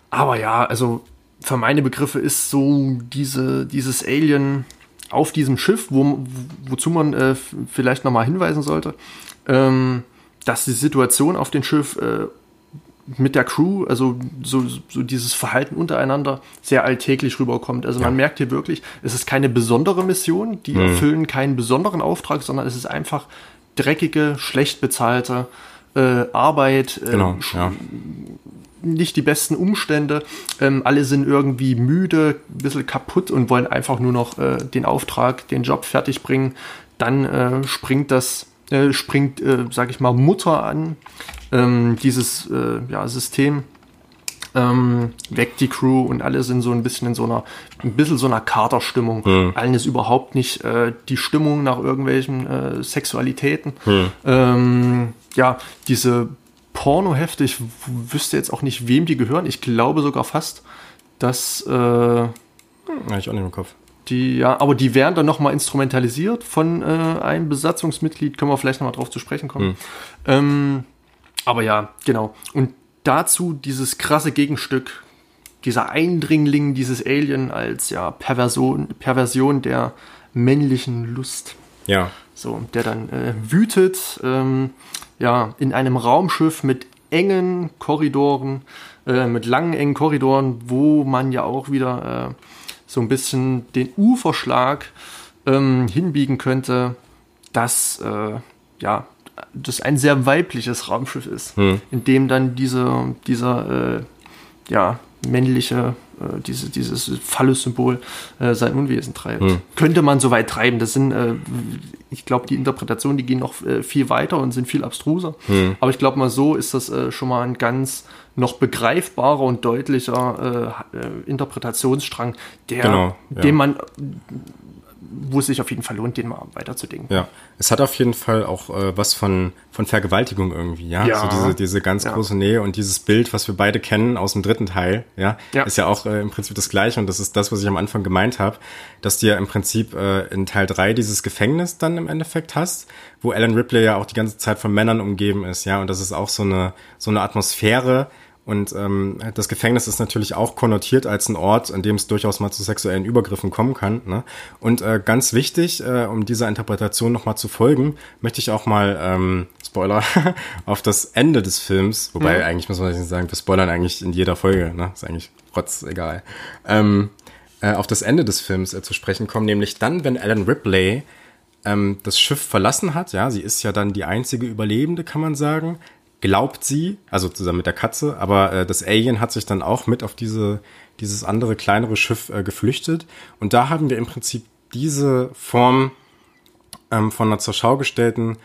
aber ja, also für meine Begriffe ist so diese, dieses Alien auf diesem Schiff, wo, wozu man äh, vielleicht nochmal hinweisen sollte, ähm, dass die Situation auf dem Schiff äh, mit der Crew, also so, so dieses Verhalten untereinander sehr alltäglich rüberkommt. Also ja. man merkt hier wirklich, es ist keine besondere Mission, die mhm. erfüllen keinen besonderen Auftrag, sondern es ist einfach dreckige, schlecht bezahlte äh, Arbeit, äh, genau, ja. nicht die besten Umstände. Ähm, alle sind irgendwie müde, ein bisschen kaputt und wollen einfach nur noch äh, den Auftrag, den Job fertig bringen. Dann äh, springt das, äh, springt, äh, sag ich mal, Mutter an, ähm, dieses äh, ja, System ähm, weckt die Crew und alle sind so ein bisschen in so einer, ein bisschen so einer Katerstimmung. Mhm. Allen ist überhaupt nicht äh, die Stimmung nach irgendwelchen äh, Sexualitäten. Mhm. Ähm, ja, diese Pornohefte, ich wüsste jetzt auch nicht, wem die gehören. Ich glaube sogar fast, dass. Äh, ja, ich auch nicht im Kopf. Die, ja, aber die werden dann nochmal instrumentalisiert von äh, einem Besatzungsmitglied. Können wir vielleicht nochmal drauf zu sprechen kommen. Mhm. Ähm, aber ja, genau. Und dazu dieses krasse Gegenstück, dieser Eindringling, dieses Alien als ja Perversion, Perversion der männlichen Lust. Ja. So, der dann äh, wütet, ähm, ja, in einem Raumschiff mit engen Korridoren, äh, mit langen, engen Korridoren, wo man ja auch wieder äh, so ein bisschen den Uferschlag ähm, hinbiegen könnte, dass äh, ja das ein sehr weibliches Raumschiff ist, hm. in dem dann diese, dieser äh, ja, männliche, äh, diese, dieses Phallus-Symbol äh, sein Unwesen treibt. Hm. Könnte man so weit treiben. Das sind, äh, ich glaube, die Interpretationen, die gehen noch äh, viel weiter und sind viel abstruser. Hm. Aber ich glaube mal so ist das äh, schon mal ein ganz noch begreifbarer und deutlicher Interpretationsstrang, der, genau, ja. dem man wo es sich auf jeden Fall lohnt, den mal weiterzudenken. Ja, es hat auf jeden Fall auch äh, was von, von Vergewaltigung irgendwie, ja. ja. So diese, diese ganz ja. große Nähe und dieses Bild, was wir beide kennen aus dem dritten Teil, ja, ja. ist ja auch äh, im Prinzip das gleiche und das ist das, was ich am Anfang gemeint habe, dass du ja im Prinzip äh, in Teil drei dieses Gefängnis dann im Endeffekt hast, wo Alan Ripley ja auch die ganze Zeit von Männern umgeben ist, ja, und das ist auch so eine, so eine Atmosphäre, und ähm, das Gefängnis ist natürlich auch konnotiert als ein Ort, an dem es durchaus mal zu sexuellen Übergriffen kommen kann. Ne? Und äh, ganz wichtig, äh, um dieser Interpretation nochmal zu folgen, möchte ich auch mal, ähm, Spoiler, auf das Ende des Films, wobei mhm. eigentlich muss man nicht sagen, wir spoilern eigentlich in jeder Folge, ne? ist eigentlich rotz egal, ähm, äh, auf das Ende des Films äh, zu sprechen kommen, nämlich dann, wenn Alan Ripley ähm, das Schiff verlassen hat, ja, sie ist ja dann die einzige Überlebende, kann man sagen, glaubt sie, also zusammen mit der Katze, aber äh, das Alien hat sich dann auch mit auf diese, dieses andere kleinere Schiff äh, geflüchtet. Und da haben wir im Prinzip diese Form ähm, von einer zur Schau gestellten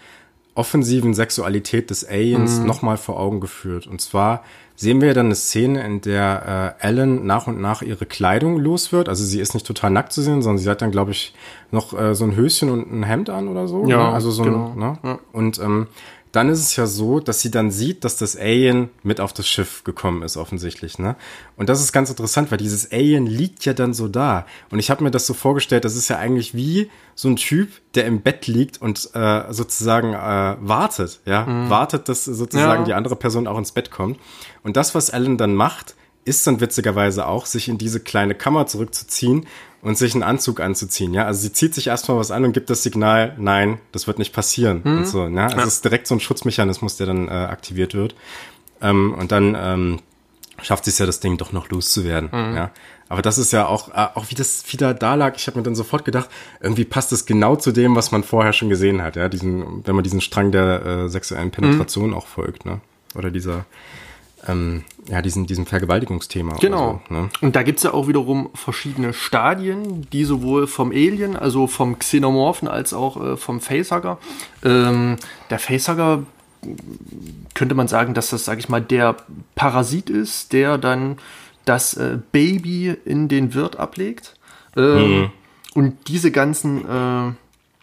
offensiven Sexualität des Aliens mhm. nochmal vor Augen geführt. Und zwar sehen wir dann eine Szene, in der äh, Ellen nach und nach ihre Kleidung los wird. Also sie ist nicht total nackt zu sehen, sondern sie hat dann, glaube ich, noch äh, so ein Höschen und ein Hemd an oder so. Ja, ne? also so genau. ein, ne? Ja. Und ähm, dann ist es ja so, dass sie dann sieht, dass das Alien mit auf das Schiff gekommen ist, offensichtlich. Ne? Und das ist ganz interessant, weil dieses Alien liegt ja dann so da. Und ich habe mir das so vorgestellt, das ist ja eigentlich wie so ein Typ, der im Bett liegt und äh, sozusagen äh, wartet, ja, mhm. wartet, dass sozusagen ja. die andere Person auch ins Bett kommt. Und das, was Alan dann macht, ist dann witzigerweise auch, sich in diese kleine Kammer zurückzuziehen und sich einen Anzug anzuziehen, ja. Also sie zieht sich erstmal was an und gibt das Signal, nein, das wird nicht passieren mhm. und so, ja. Also ja. es ist direkt so ein Schutzmechanismus, der dann äh, aktiviert wird. Ähm, und dann ähm, schafft sie es ja, das Ding doch noch loszuwerden, mhm. ja. Aber das ist ja auch, äh, auch wie das wieder da lag, ich habe mir dann sofort gedacht, irgendwie passt es genau zu dem, was man vorher schon gesehen hat, ja, diesen, wenn man diesen Strang der äh, sexuellen Penetration mhm. auch folgt, ne? Oder dieser ähm, ja, diesem, diesem Vergewaltigungsthema. Genau. So, ne? Und da gibt's ja auch wiederum verschiedene Stadien, die sowohl vom Alien, also vom Xenomorphen, als auch äh, vom Facehugger. Ähm, der Facehugger könnte man sagen, dass das, sag ich mal, der Parasit ist, der dann das äh, Baby in den Wirt ablegt. Ähm, mhm. Und diese ganzen äh,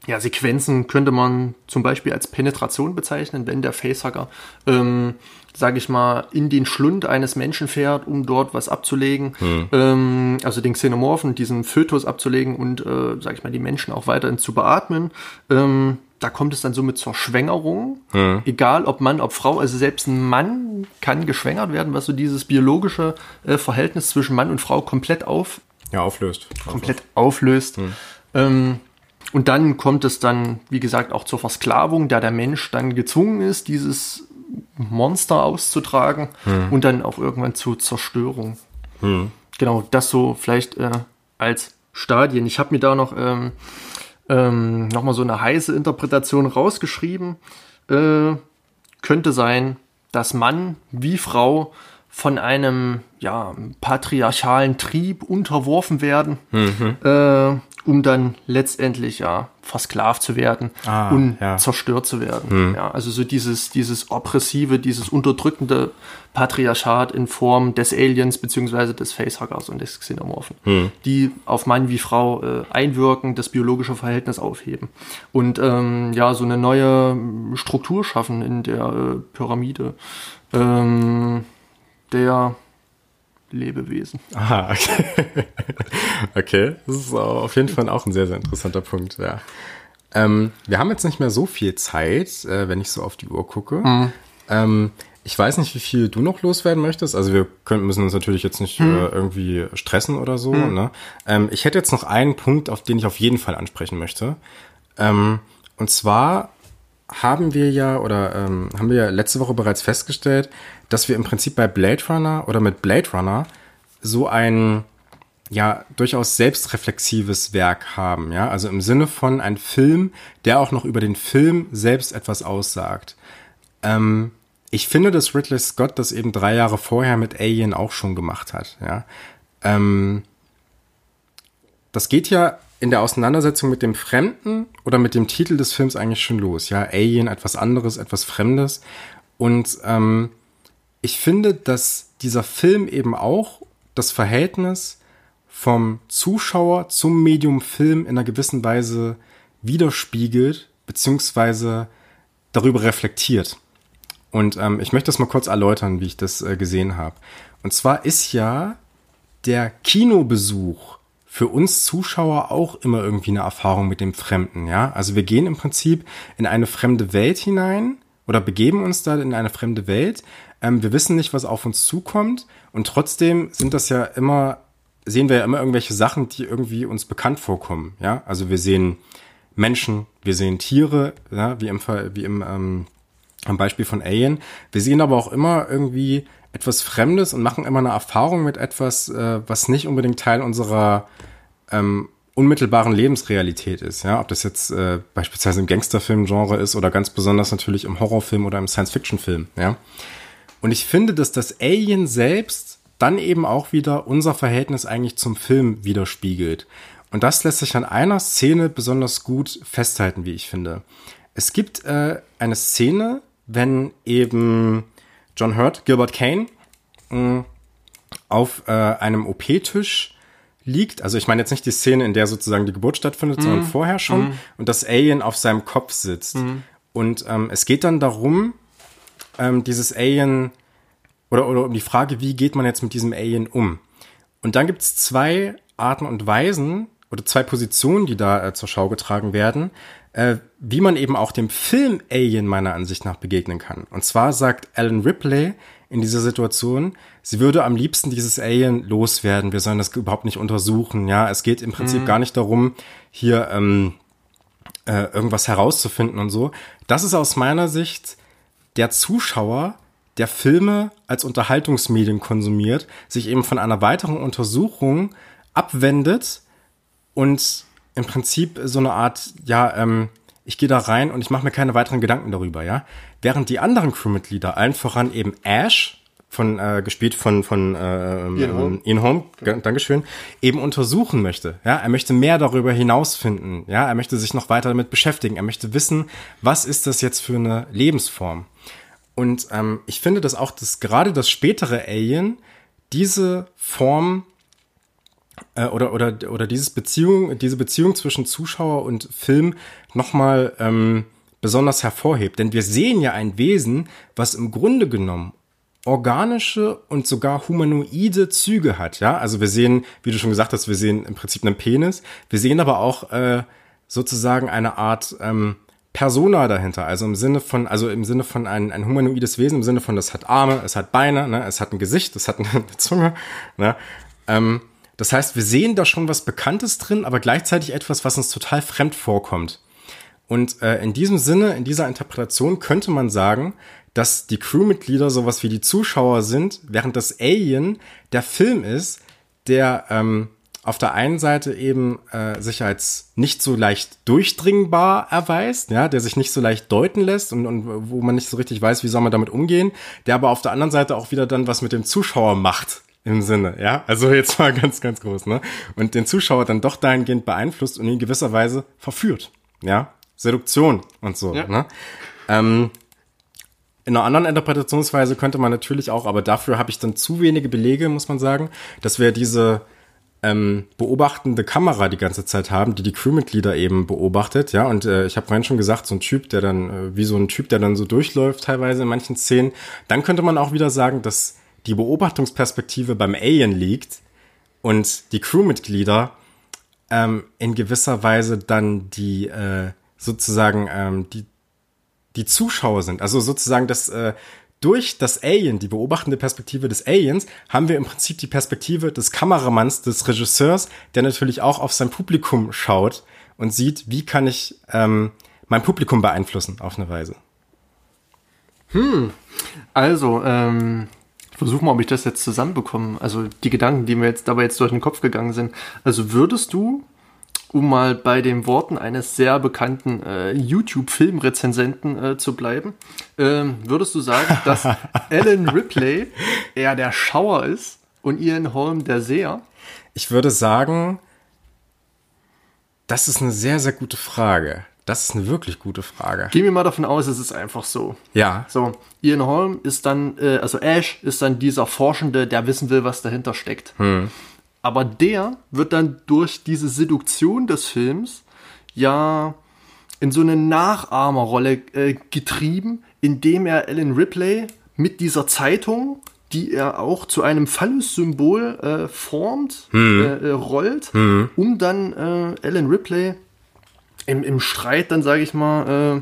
ja, Sequenzen könnte man zum Beispiel als Penetration bezeichnen, wenn der Facehacker, ähm, sage ich mal, in den Schlund eines Menschen fährt, um dort was abzulegen, hm. ähm, also den Xenomorphen, diesen Fötus abzulegen und, äh, sage ich mal, die Menschen auch weiterhin zu beatmen. Ähm, da kommt es dann somit zur Schwängerung, hm. egal ob Mann, ob Frau, also selbst ein Mann kann geschwängert werden, was so dieses biologische äh, Verhältnis zwischen Mann und Frau komplett auf ja, auflöst. Komplett auflöst. Hm. Ähm, und dann kommt es dann, wie gesagt, auch zur Versklavung, da der Mensch dann gezwungen ist, dieses Monster auszutragen hm. und dann auch irgendwann zur Zerstörung. Hm. Genau, das so vielleicht äh, als Stadien. Ich habe mir da noch ähm, ähm, nochmal so eine heiße Interpretation rausgeschrieben. Äh, könnte sein, dass Mann wie Frau von einem ja, patriarchalen Trieb unterworfen werden, mhm. äh, um dann letztendlich ja versklavt zu werden ah, und ja. zerstört zu werden. Mhm. Ja, also so dieses, dieses oppressive, dieses unterdrückende Patriarchat in Form des Aliens beziehungsweise des Facehuggers und des Xenomorphen, mhm. die auf Mann wie Frau äh, einwirken, das biologische Verhältnis aufheben und ähm, ja so eine neue Struktur schaffen in der äh, Pyramide. Ähm, der Lebewesen. Aha, okay. okay, das ist auf jeden Fall auch ein sehr, sehr interessanter Punkt, ja. Ähm, wir haben jetzt nicht mehr so viel Zeit, äh, wenn ich so auf die Uhr gucke. Mhm. Ähm, ich weiß nicht, wie viel du noch loswerden möchtest. Also wir können, müssen uns natürlich jetzt nicht mhm. äh, irgendwie stressen oder so. Mhm. Ne? Ähm, ich hätte jetzt noch einen Punkt, auf den ich auf jeden Fall ansprechen möchte. Ähm, und zwar haben wir ja oder ähm, haben wir ja letzte Woche bereits festgestellt, dass wir im Prinzip bei Blade Runner oder mit Blade Runner so ein ja durchaus selbstreflexives Werk haben, ja, also im Sinne von ein Film, der auch noch über den Film selbst etwas aussagt. Ähm, ich finde, dass Ridley Scott das eben drei Jahre vorher mit Alien auch schon gemacht hat, ja. Ähm, das geht ja in der Auseinandersetzung mit dem Fremden oder mit dem Titel des Films eigentlich schon los. Ja, Alien, etwas anderes, etwas Fremdes. Und ähm, ich finde, dass dieser Film eben auch das Verhältnis vom Zuschauer zum Medium Film in einer gewissen Weise widerspiegelt, beziehungsweise darüber reflektiert. Und ähm, ich möchte das mal kurz erläutern, wie ich das äh, gesehen habe. Und zwar ist ja der Kinobesuch für uns Zuschauer auch immer irgendwie eine Erfahrung mit dem Fremden, ja. Also wir gehen im Prinzip in eine fremde Welt hinein oder begeben uns da in eine fremde Welt. Ähm, wir wissen nicht, was auf uns zukommt und trotzdem sind das ja immer, sehen wir ja immer irgendwelche Sachen, die irgendwie uns bekannt vorkommen, ja. Also wir sehen Menschen, wir sehen Tiere, ja, wie im, wie im ähm, am Beispiel von Alien. Wir sehen aber auch immer irgendwie etwas Fremdes und machen immer eine Erfahrung mit etwas, äh, was nicht unbedingt Teil unserer ähm, unmittelbaren Lebensrealität ist. Ja, ob das jetzt äh, beispielsweise im Gangsterfilm-Genre ist oder ganz besonders natürlich im Horrorfilm oder im Science-Fiction-Film. Ja, und ich finde, dass das Alien selbst dann eben auch wieder unser Verhältnis eigentlich zum Film widerspiegelt. Und das lässt sich an einer Szene besonders gut festhalten, wie ich finde. Es gibt äh, eine Szene, wenn eben John Hurt, Gilbert Kane, mh, mm, auf äh, einem OP-Tisch liegt. Also ich meine jetzt nicht die Szene, in der sozusagen die Geburt stattfindet, mhm. sondern vorher schon. Mhm. Und das Alien auf seinem Kopf sitzt. Mhm. Und ähm, es geht dann darum, ähm, dieses Alien oder, oder um die Frage, wie geht man jetzt mit diesem Alien um? Und dann gibt es zwei Arten und Weisen oder zwei Positionen, die da äh, zur Schau getragen werden äh, wie man eben auch dem Film Alien meiner Ansicht nach begegnen kann. Und zwar sagt Alan Ripley in dieser Situation, sie würde am liebsten dieses Alien loswerden. Wir sollen das überhaupt nicht untersuchen. Ja, es geht im Prinzip mhm. gar nicht darum, hier ähm, äh, irgendwas herauszufinden und so. Das ist aus meiner Sicht der Zuschauer, der Filme als Unterhaltungsmedium konsumiert, sich eben von einer weiteren Untersuchung abwendet und im Prinzip so eine Art, ja, ähm, ich gehe da rein und ich mache mir keine weiteren Gedanken darüber, ja. Während die anderen Crewmitglieder, allen voran eben Ash, von äh, gespielt von von äh, Ian Holm, Ian Holm ja. Dankeschön, eben untersuchen möchte. Ja, er möchte mehr darüber hinausfinden. Ja, er möchte sich noch weiter damit beschäftigen. Er möchte wissen, was ist das jetzt für eine Lebensform. Und ähm, ich finde, dass auch das gerade das spätere Alien diese Form äh, oder, oder, oder dieses Beziehung, diese Beziehung zwischen Zuschauer und Film nochmal ähm, besonders hervorhebt. Denn wir sehen ja ein Wesen, was im Grunde genommen organische und sogar humanoide Züge hat, ja. Also wir sehen, wie du schon gesagt hast, wir sehen im Prinzip einen Penis. Wir sehen aber auch äh, sozusagen eine Art ähm, Persona dahinter, also im Sinne von, also im Sinne von ein, ein humanoides Wesen, im Sinne von, das hat Arme, es hat Beine, ne, es hat ein Gesicht, es hat eine Zunge, ne. Ähm, das heißt, wir sehen da schon was Bekanntes drin, aber gleichzeitig etwas, was uns total fremd vorkommt. Und äh, in diesem Sinne, in dieser Interpretation könnte man sagen, dass die Crewmitglieder sowas wie die Zuschauer sind, während das Alien der Film ist, der ähm, auf der einen Seite eben äh, sich als nicht so leicht durchdringbar erweist, ja, der sich nicht so leicht deuten lässt und, und wo man nicht so richtig weiß, wie soll man damit umgehen, der aber auf der anderen Seite auch wieder dann was mit dem Zuschauer macht im Sinne, ja, also jetzt mal ganz, ganz groß, ne, und den Zuschauer dann doch dahingehend beeinflusst und in gewisser Weise verführt, ja, Seduktion und so, ja. ne. Ähm, in einer anderen Interpretationsweise könnte man natürlich auch, aber dafür habe ich dann zu wenige Belege, muss man sagen, dass wir diese ähm, beobachtende Kamera die ganze Zeit haben, die die Crewmitglieder eben beobachtet, ja. Und äh, ich habe vorhin schon gesagt, so ein Typ, der dann äh, wie so ein Typ, der dann so durchläuft, teilweise in manchen Szenen. Dann könnte man auch wieder sagen, dass die Beobachtungsperspektive beim Alien liegt und die Crewmitglieder ähm, in gewisser Weise dann die äh, sozusagen ähm, die die Zuschauer sind. Also sozusagen das äh, durch das Alien, die beobachtende Perspektive des Aliens, haben wir im Prinzip die Perspektive des Kameramanns, des Regisseurs, der natürlich auch auf sein Publikum schaut und sieht, wie kann ich ähm, mein Publikum beeinflussen auf eine Weise. Hm, also, ähm, ich versuche mal, ob ich das jetzt zusammenbekomme. Also die Gedanken, die mir jetzt dabei jetzt durch den Kopf gegangen sind. Also würdest du um mal bei den Worten eines sehr bekannten äh, YouTube-Filmrezensenten äh, zu bleiben, ähm, würdest du sagen, dass Alan Ripley eher der Schauer ist und Ian Holm der Seher? Ich würde sagen, das ist eine sehr, sehr gute Frage. Das ist eine wirklich gute Frage. Gehen wir mal davon aus, es ist einfach so. Ja. So, Ian Holm ist dann, äh, also Ash ist dann dieser Forschende, der wissen will, was dahinter steckt. Hm. Aber der wird dann durch diese Seduktion des Films ja in so eine Nachahmerrolle äh, getrieben, indem er Ellen Ripley mit dieser Zeitung, die er auch zu einem Phallus-Symbol äh, formt, hm. äh, rollt, hm. um dann äh, Ellen Ripley im, im Streit dann, sage ich mal, äh,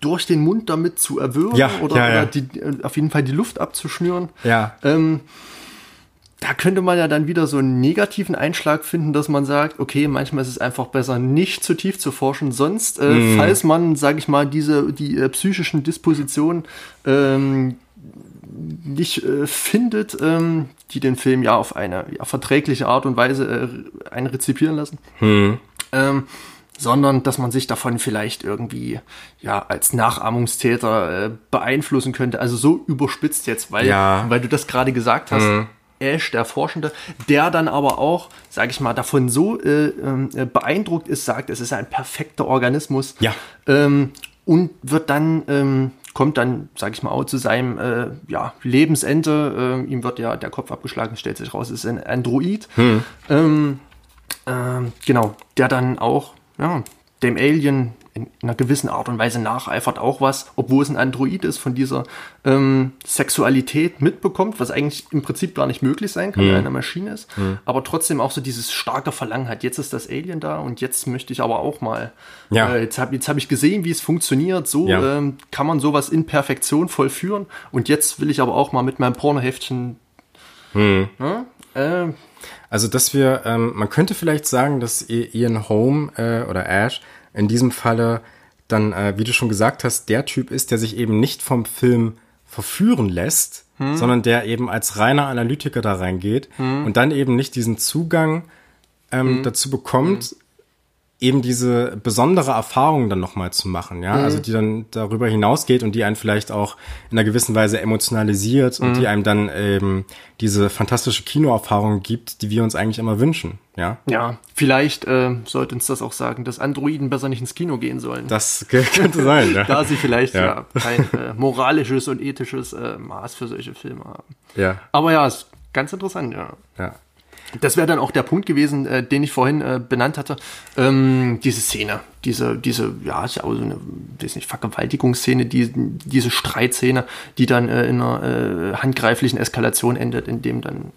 durch den Mund damit zu erwürgen ja, oder, ja, ja. oder die, auf jeden Fall die Luft abzuschnüren. Ja. Ähm, da könnte man ja dann wieder so einen negativen Einschlag finden, dass man sagt, okay, manchmal ist es einfach besser, nicht zu tief zu forschen. Sonst, äh, mm. falls man, sage ich mal, diese die äh, psychischen Dispositionen ähm, nicht äh, findet, ähm, die den Film ja auf eine ja, verträgliche Art und Weise äh, einrezipieren lassen. Mm. Ähm, sondern dass man sich davon vielleicht irgendwie ja als Nachahmungstäter äh, beeinflussen könnte. Also so überspitzt jetzt, weil, ja. weil du das gerade gesagt hast. Mhm Ash, der Forschende, der dann aber auch, sage ich mal, davon so äh, äh, beeindruckt ist, sagt, es ist ein perfekter Organismus. Ja. Ähm, und wird dann, ähm, kommt dann, sage ich mal, auch zu seinem äh, ja, Lebensende. Äh, ihm wird ja der Kopf abgeschlagen, stellt sich raus, es ist ein Android. Hm. Ähm, ähm genau, der dann auch ja, dem Alien in einer gewissen Art und Weise nacheifert auch was, obwohl es ein Android ist, von dieser ähm, Sexualität mitbekommt, was eigentlich im Prinzip gar nicht möglich sein kann, mhm. wenn eine Maschine ist, mhm. aber trotzdem auch so dieses starke Verlangen hat. Jetzt ist das Alien da und jetzt möchte ich aber auch mal. Ja. Äh, jetzt habe jetzt hab ich gesehen, wie es funktioniert. So ja. ähm, kann man sowas in Perfektion vollführen. Und jetzt will ich aber auch mal mit meinem Pornoheftchen. Mhm. Äh, also, dass wir, ähm, man könnte vielleicht sagen, dass Ian Home äh, oder Ash in diesem Falle dann, äh, wie du schon gesagt hast, der Typ ist, der sich eben nicht vom Film verführen lässt, hm. sondern der eben als reiner Analytiker da reingeht hm. und dann eben nicht diesen Zugang ähm, hm. dazu bekommt, hm eben diese besondere Erfahrung dann nochmal zu machen, ja, mhm. also die dann darüber hinausgeht und die einen vielleicht auch in einer gewissen Weise emotionalisiert mhm. und die einem dann eben diese fantastische Kinoerfahrung gibt, die wir uns eigentlich immer wünschen, ja. Ja, vielleicht äh, sollte uns das auch sagen, dass Androiden besser nicht ins Kino gehen sollen. Das könnte sein, ja. da sie vielleicht ja, ja kein äh, moralisches und ethisches äh, Maß für solche Filme haben. Ja. Aber ja, ist ganz interessant, ja. Ja. Das wäre dann auch der Punkt gewesen, äh, den ich vorhin äh, benannt hatte. Ähm, diese Szene, diese, diese, ja, ist ja auch so eine, weiß nicht, Vergewaltigungsszene, die, diese Streitszene, die dann äh, in einer äh, handgreiflichen Eskalation endet, in dem dann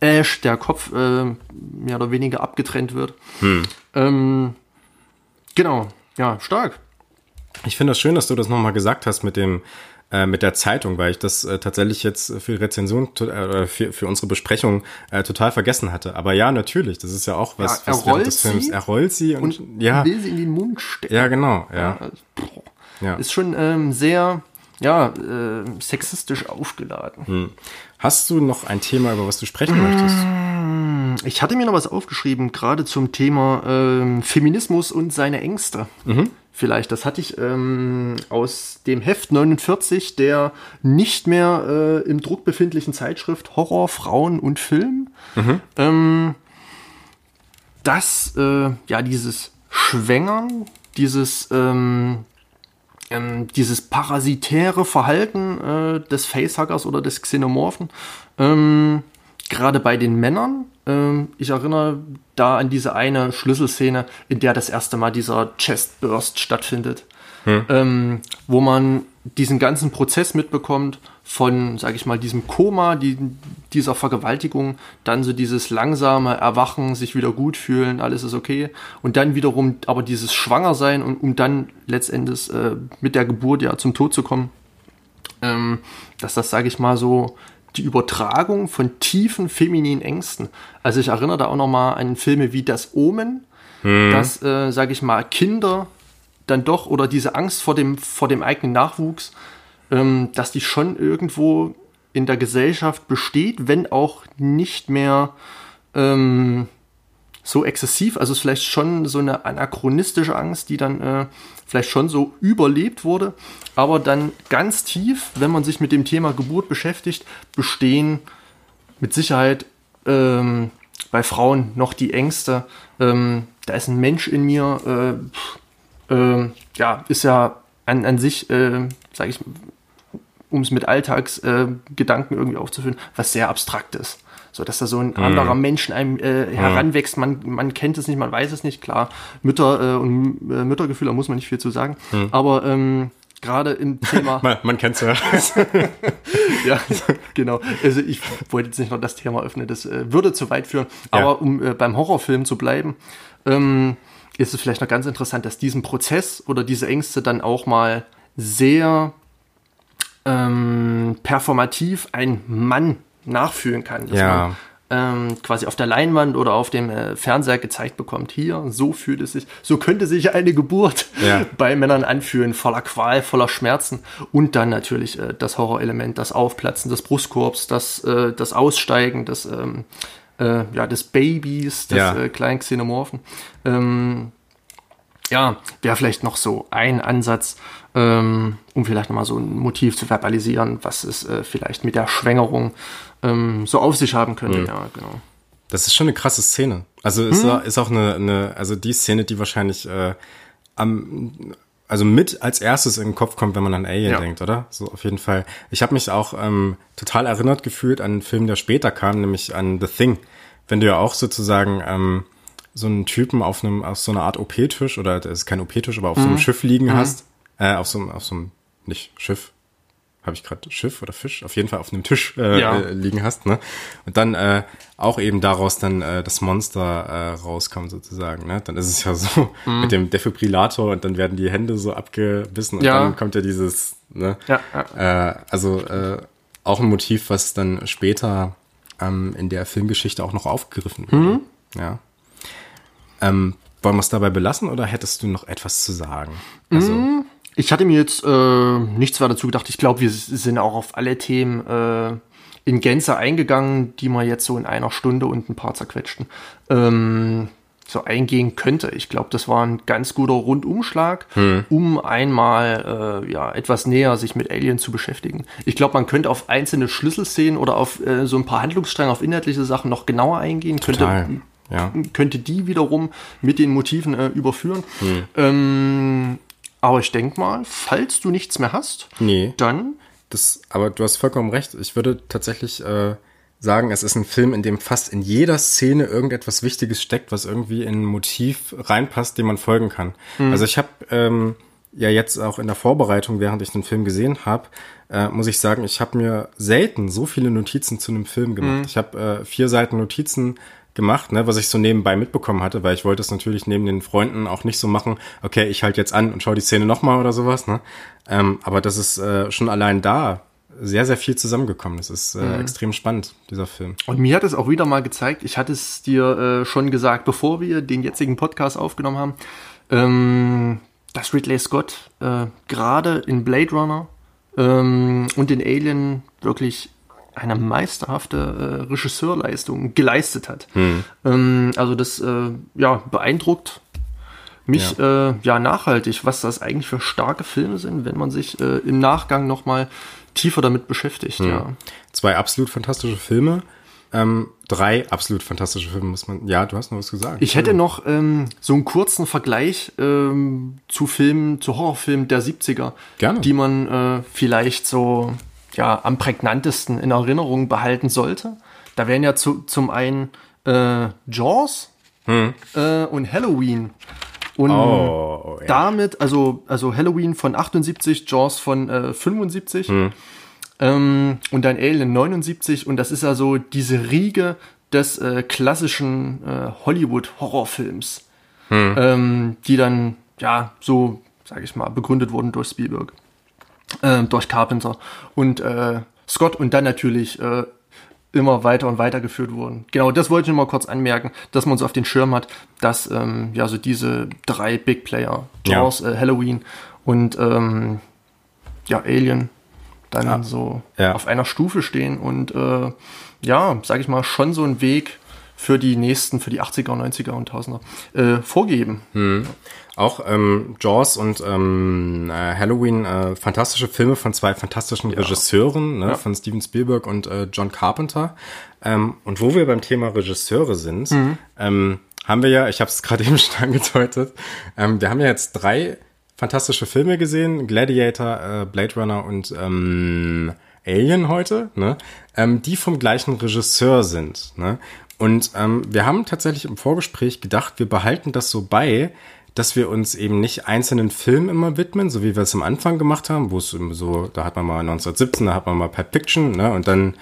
äh, Ash, der Kopf, äh, mehr oder weniger abgetrennt wird. Hm. Ähm, genau, ja, stark. Ich finde das schön, dass du das nochmal gesagt hast mit dem, äh, mit der Zeitung, weil ich das äh, tatsächlich jetzt für Rezension äh, für, für unsere Besprechung äh, total vergessen hatte. Aber ja, natürlich, das ist ja auch was, ja, was während des Films. Er rollt sie und, und ja. will sie in den Mund stecken. Ja, genau. Ja. also, ja. Ist schon ähm, sehr ja, äh, sexistisch aufgeladen. Hm. Hast du noch ein Thema, über was du sprechen möchtest? Ich hatte mir noch was aufgeschrieben, gerade zum Thema ähm, Feminismus und seine Ängste. Mhm vielleicht. Das hatte ich ähm, aus dem Heft 49 der nicht mehr äh, im Druck befindlichen Zeitschrift Horror, Frauen und Film. Mhm. Ähm, dass äh, ja dieses Schwängern, dieses ähm, ähm, dieses parasitäre Verhalten äh, des Facehuggers oder des Xenomorphen ähm, gerade bei den Männern, ähm, ich erinnere da an diese eine Schlüsselszene, in der das erste Mal dieser Chestburst stattfindet, hm. ähm, wo man diesen ganzen Prozess mitbekommt von, sage ich mal, diesem Koma, die, dieser Vergewaltigung, dann so dieses langsame Erwachen, sich wieder gut fühlen, alles ist okay, und dann wiederum aber dieses Schwangersein und um dann letztendlich äh, mit der Geburt ja zum Tod zu kommen, ähm, dass das, sage ich mal, so die Übertragung von tiefen femininen Ängsten. Also ich erinnere da auch noch mal an Filme wie Das Omen, hm. dass, äh, sage ich mal, Kinder dann doch oder diese Angst vor dem, vor dem eigenen Nachwuchs, ähm, dass die schon irgendwo in der Gesellschaft besteht, wenn auch nicht mehr ähm, so exzessiv. Also es ist vielleicht schon so eine anachronistische Angst, die dann äh, vielleicht schon so überlebt wurde, aber dann ganz tief, wenn man sich mit dem Thema Geburt beschäftigt, bestehen mit Sicherheit ähm, bei Frauen noch die Ängste. Ähm, da ist ein Mensch in mir, äh, äh, ja, ist ja an, an sich, äh, sage ich, um es mit Alltagsgedanken irgendwie aufzuführen, was sehr abstrakt ist so dass da so ein mhm. anderer Mensch in einem äh, mhm. heranwächst. Man, man kennt es nicht, man weiß es nicht, klar. Mütter äh, und äh, Müttergefühle, da muss man nicht viel zu sagen. Mhm. Aber ähm, gerade im Thema. man, man kennt es ja. ja, genau. Also ich wollte jetzt nicht noch das Thema öffnen, das äh, würde zu weit führen. Ja. Aber um äh, beim Horrorfilm zu bleiben, ähm, ist es vielleicht noch ganz interessant, dass diesen Prozess oder diese Ängste dann auch mal sehr ähm, performativ ein Mann nachfühlen kann. Dass ja. man ähm, quasi auf der Leinwand oder auf dem äh, Fernseher gezeigt bekommt, hier, so fühlt es sich, so könnte sich eine Geburt ja. bei Männern anfühlen, voller Qual, voller Schmerzen und dann natürlich äh, das Horrorelement, das Aufplatzen des Brustkorbs, das, äh, das Aussteigen des, ähm, äh, ja, des Babys, des ja. äh, kleinen Xenomorphen. Ähm, ja, wäre vielleicht noch so ein Ansatz, ähm, um vielleicht nochmal so ein Motiv zu verbalisieren, was es äh, vielleicht mit der Schwängerung ähm, so auf sich haben könnte. Mhm. Ja, genau. Das ist schon eine krasse Szene. Also ist, mhm. ist auch eine, eine, also die Szene, die wahrscheinlich äh, am, also mit als erstes in den Kopf kommt, wenn man an Alien ja. denkt, oder? So auf jeden Fall. Ich habe mich auch ähm, total erinnert gefühlt an einen Film, der später kam, nämlich an The Thing. Wenn du ja auch sozusagen ähm, so einen Typen auf einem, auf so einer Art OP-Tisch, oder das ist kein OP-Tisch, aber auf mhm. so einem mhm. Schiff liegen mhm. hast, äh, auf so einem, auf so einem, nicht Schiff, habe ich gerade Schiff oder Fisch, auf jeden Fall auf einem Tisch äh, ja. äh, liegen hast, ne? Und dann äh, auch eben daraus dann äh, das Monster äh, rauskommt sozusagen, ne? Dann ist es ja so mhm. mit dem Defibrillator und dann werden die Hände so abgebissen und ja. dann kommt ja dieses, ne? Ja, ja. Äh, also äh, auch ein Motiv, was dann später ähm, in der Filmgeschichte auch noch aufgegriffen wird. Mhm. Ja. Ähm, wollen wir es dabei belassen oder hättest du noch etwas zu sagen? Also, mm, ich hatte mir jetzt äh, nichts weiter dazu gedacht. Ich glaube, wir sind auch auf alle Themen äh, in Gänze eingegangen, die wir jetzt so in einer Stunde und ein paar zerquetschten ähm, so eingehen könnte. Ich glaube, das war ein ganz guter Rundumschlag, hm. um einmal äh, ja etwas näher sich mit Alien zu beschäftigen. Ich glaube, man könnte auf einzelne Schlüsselszenen oder auf äh, so ein paar Handlungsstränge, auf inhaltliche Sachen noch genauer eingehen. Total. Könnte ja. könnte die wiederum mit den Motiven äh, überführen. Hm. Ähm, aber ich denke mal, falls du nichts mehr hast, nee. dann. Das, aber du hast vollkommen recht. Ich würde tatsächlich äh, sagen, es ist ein Film, in dem fast in jeder Szene irgendetwas Wichtiges steckt, was irgendwie in ein Motiv reinpasst, dem man folgen kann. Mhm. Also ich habe ähm, ja jetzt auch in der Vorbereitung, während ich den Film gesehen habe, äh, muss ich sagen, ich habe mir selten so viele Notizen zu einem Film gemacht. Mhm. Ich habe äh, vier Seiten Notizen gemacht, ne, was ich so nebenbei mitbekommen hatte, weil ich wollte es natürlich neben den Freunden auch nicht so machen, okay, ich halte jetzt an und schaue die Szene nochmal oder sowas, ne? Ähm, aber das ist äh, schon allein da sehr, sehr viel zusammengekommen. Das ist äh, mhm. extrem spannend, dieser Film. Und mir hat es auch wieder mal gezeigt, ich hatte es dir äh, schon gesagt, bevor wir den jetzigen Podcast aufgenommen haben, ähm, dass Ridley Scott äh, gerade in Blade Runner ähm, und in Alien wirklich eine meisterhafte äh, Regisseurleistung geleistet hat. Mhm. Ähm, also das äh, ja, beeindruckt mich ja. Äh, ja nachhaltig, was das eigentlich für starke Filme sind, wenn man sich äh, im Nachgang nochmal tiefer damit beschäftigt. Mhm. Ja. Zwei absolut fantastische Filme. Ähm, drei absolut fantastische Filme, muss man. Ja, du hast noch was gesagt. Ich hätte noch ähm, so einen kurzen Vergleich ähm, zu Filmen, zu Horrorfilmen der 70er, Gerne. die man äh, vielleicht so ja am prägnantesten in Erinnerung behalten sollte. Da wären ja zu, zum einen äh, Jaws hm. äh, und Halloween. Und oh, ja. damit, also, also Halloween von 78, Jaws von äh, 75 hm. ähm, und dann Alien 79 und das ist also diese Riege des äh, klassischen äh, Hollywood-Horrorfilms, hm. ähm, die dann, ja, so, sage ich mal, begründet wurden durch Spielberg, äh, durch Carpenter und äh, Scott und dann natürlich äh, immer weiter und weiter geführt wurden. Genau, das wollte ich nur mal kurz anmerken, dass man so auf den Schirm hat, dass ähm, ja so diese drei Big Player, Jaws, ja. äh, Halloween und ähm, ja Alien, dann ja. so ja. auf einer Stufe stehen und äh, ja, sage ich mal, schon so einen Weg für die nächsten, für die 80er, 90er und 1000er äh, vorgeben. Hm. Auch ähm, Jaws und ähm, äh, Halloween, äh, fantastische Filme von zwei fantastischen ja. Regisseuren, ne, ja. von Steven Spielberg und äh, John Carpenter. Ähm, und wo wir beim Thema Regisseure sind, mhm. ähm, haben wir ja, ich habe es gerade eben schon angedeutet, ähm, wir haben ja jetzt drei fantastische Filme gesehen, Gladiator, äh, Blade Runner und ähm, Alien heute, ne, ähm, die vom gleichen Regisseur sind. Ne? Und ähm, wir haben tatsächlich im Vorgespräch gedacht, wir behalten das so bei, dass wir uns eben nicht einzelnen Filmen immer widmen, so wie wir es am Anfang gemacht haben, wo es so, da hat man mal 1917, da hat man mal Pulp Fiction, ne, und dann,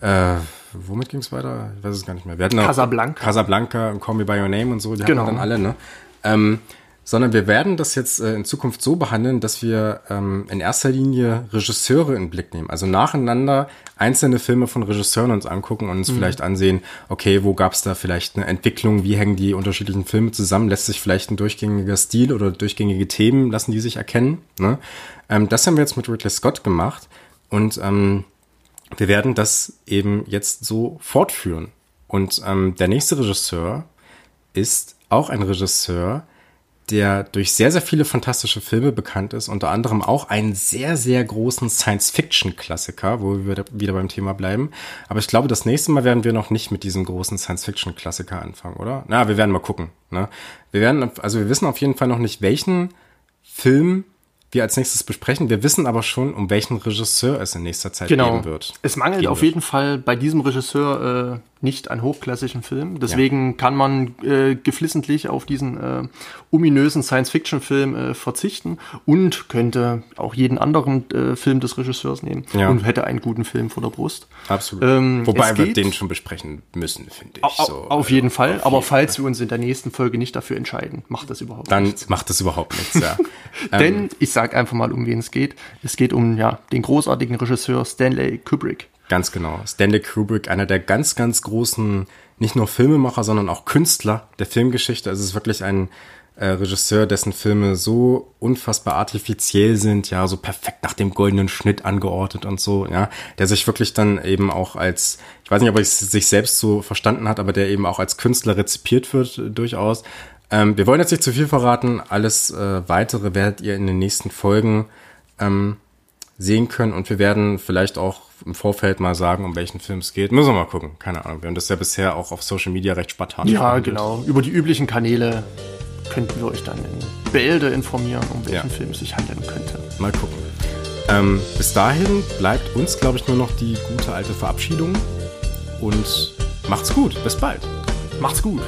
äh, womit ging es weiter? Ich weiß es gar nicht mehr. Wir hatten auch Casablanca. Casablanca und Call Me By Your Name und so, die genau. hatten dann alle, ne. Ähm, sondern wir werden das jetzt äh, in Zukunft so behandeln, dass wir ähm, in erster Linie Regisseure in Blick nehmen. Also nacheinander einzelne Filme von Regisseuren uns angucken und uns mhm. vielleicht ansehen, okay, wo gab es da vielleicht eine Entwicklung, wie hängen die unterschiedlichen Filme zusammen, lässt sich vielleicht ein durchgängiger Stil oder durchgängige Themen, lassen die sich erkennen. Ne? Ähm, das haben wir jetzt mit Ridley Scott gemacht und ähm, wir werden das eben jetzt so fortführen. Und ähm, der nächste Regisseur ist auch ein Regisseur, der durch sehr, sehr viele fantastische Filme bekannt ist, unter anderem auch einen sehr, sehr großen Science-Fiction-Klassiker, wo wir wieder beim Thema bleiben. Aber ich glaube, das nächste Mal werden wir noch nicht mit diesem großen Science-Fiction-Klassiker anfangen, oder? Na, wir werden mal gucken. Ne? Wir werden, also wir wissen auf jeden Fall noch nicht, welchen Film wir als nächstes besprechen. Wir wissen aber schon, um welchen Regisseur es in nächster Zeit genau. gehen wird. Es mangelt gehen auf jeden Fall bei diesem Regisseur äh, nicht an hochklassischen Filmen. Deswegen ja. kann man äh, geflissentlich auf diesen äh, ominösen Science-Fiction-Film äh, verzichten und könnte auch jeden anderen äh, Film des Regisseurs nehmen ja. und hätte einen guten Film vor der Brust. Absolut. Ähm, Wobei wir den schon besprechen müssen, finde ich. So, auf jeden Fall. Auf aber jeden falls Fall. wir uns in der nächsten Folge nicht dafür entscheiden, macht das überhaupt Dann nichts. Dann macht das überhaupt nichts, ja. Denn ähm, ich sage einfach mal, um wen es geht. Es geht um ja, den großartigen Regisseur Stanley Kubrick. Ganz genau. Stanley Kubrick, einer der ganz, ganz großen, nicht nur Filmemacher, sondern auch Künstler der Filmgeschichte. Es ist wirklich ein äh, Regisseur, dessen Filme so unfassbar artifiziell sind, ja, so perfekt nach dem goldenen Schnitt angeordnet und so, ja, der sich wirklich dann eben auch als, ich weiß nicht, ob er sich selbst so verstanden hat, aber der eben auch als Künstler rezipiert wird, äh, durchaus. Ähm, wir wollen jetzt nicht zu viel verraten, alles äh, weitere werdet ihr in den nächsten Folgen ähm, sehen können und wir werden vielleicht auch im Vorfeld mal sagen, um welchen Film es geht. Müssen wir mal gucken. Keine Ahnung. Wir haben das ja bisher auch auf Social Media recht spartanisch Ja, behandelt. genau. Über die üblichen Kanäle könnten wir euch dann in Bälde informieren, um welchen ja. Film es sich handeln könnte. Mal gucken. Ähm, bis dahin bleibt uns, glaube ich, nur noch die gute alte Verabschiedung. und macht's gut. Bis bald. Macht's gut.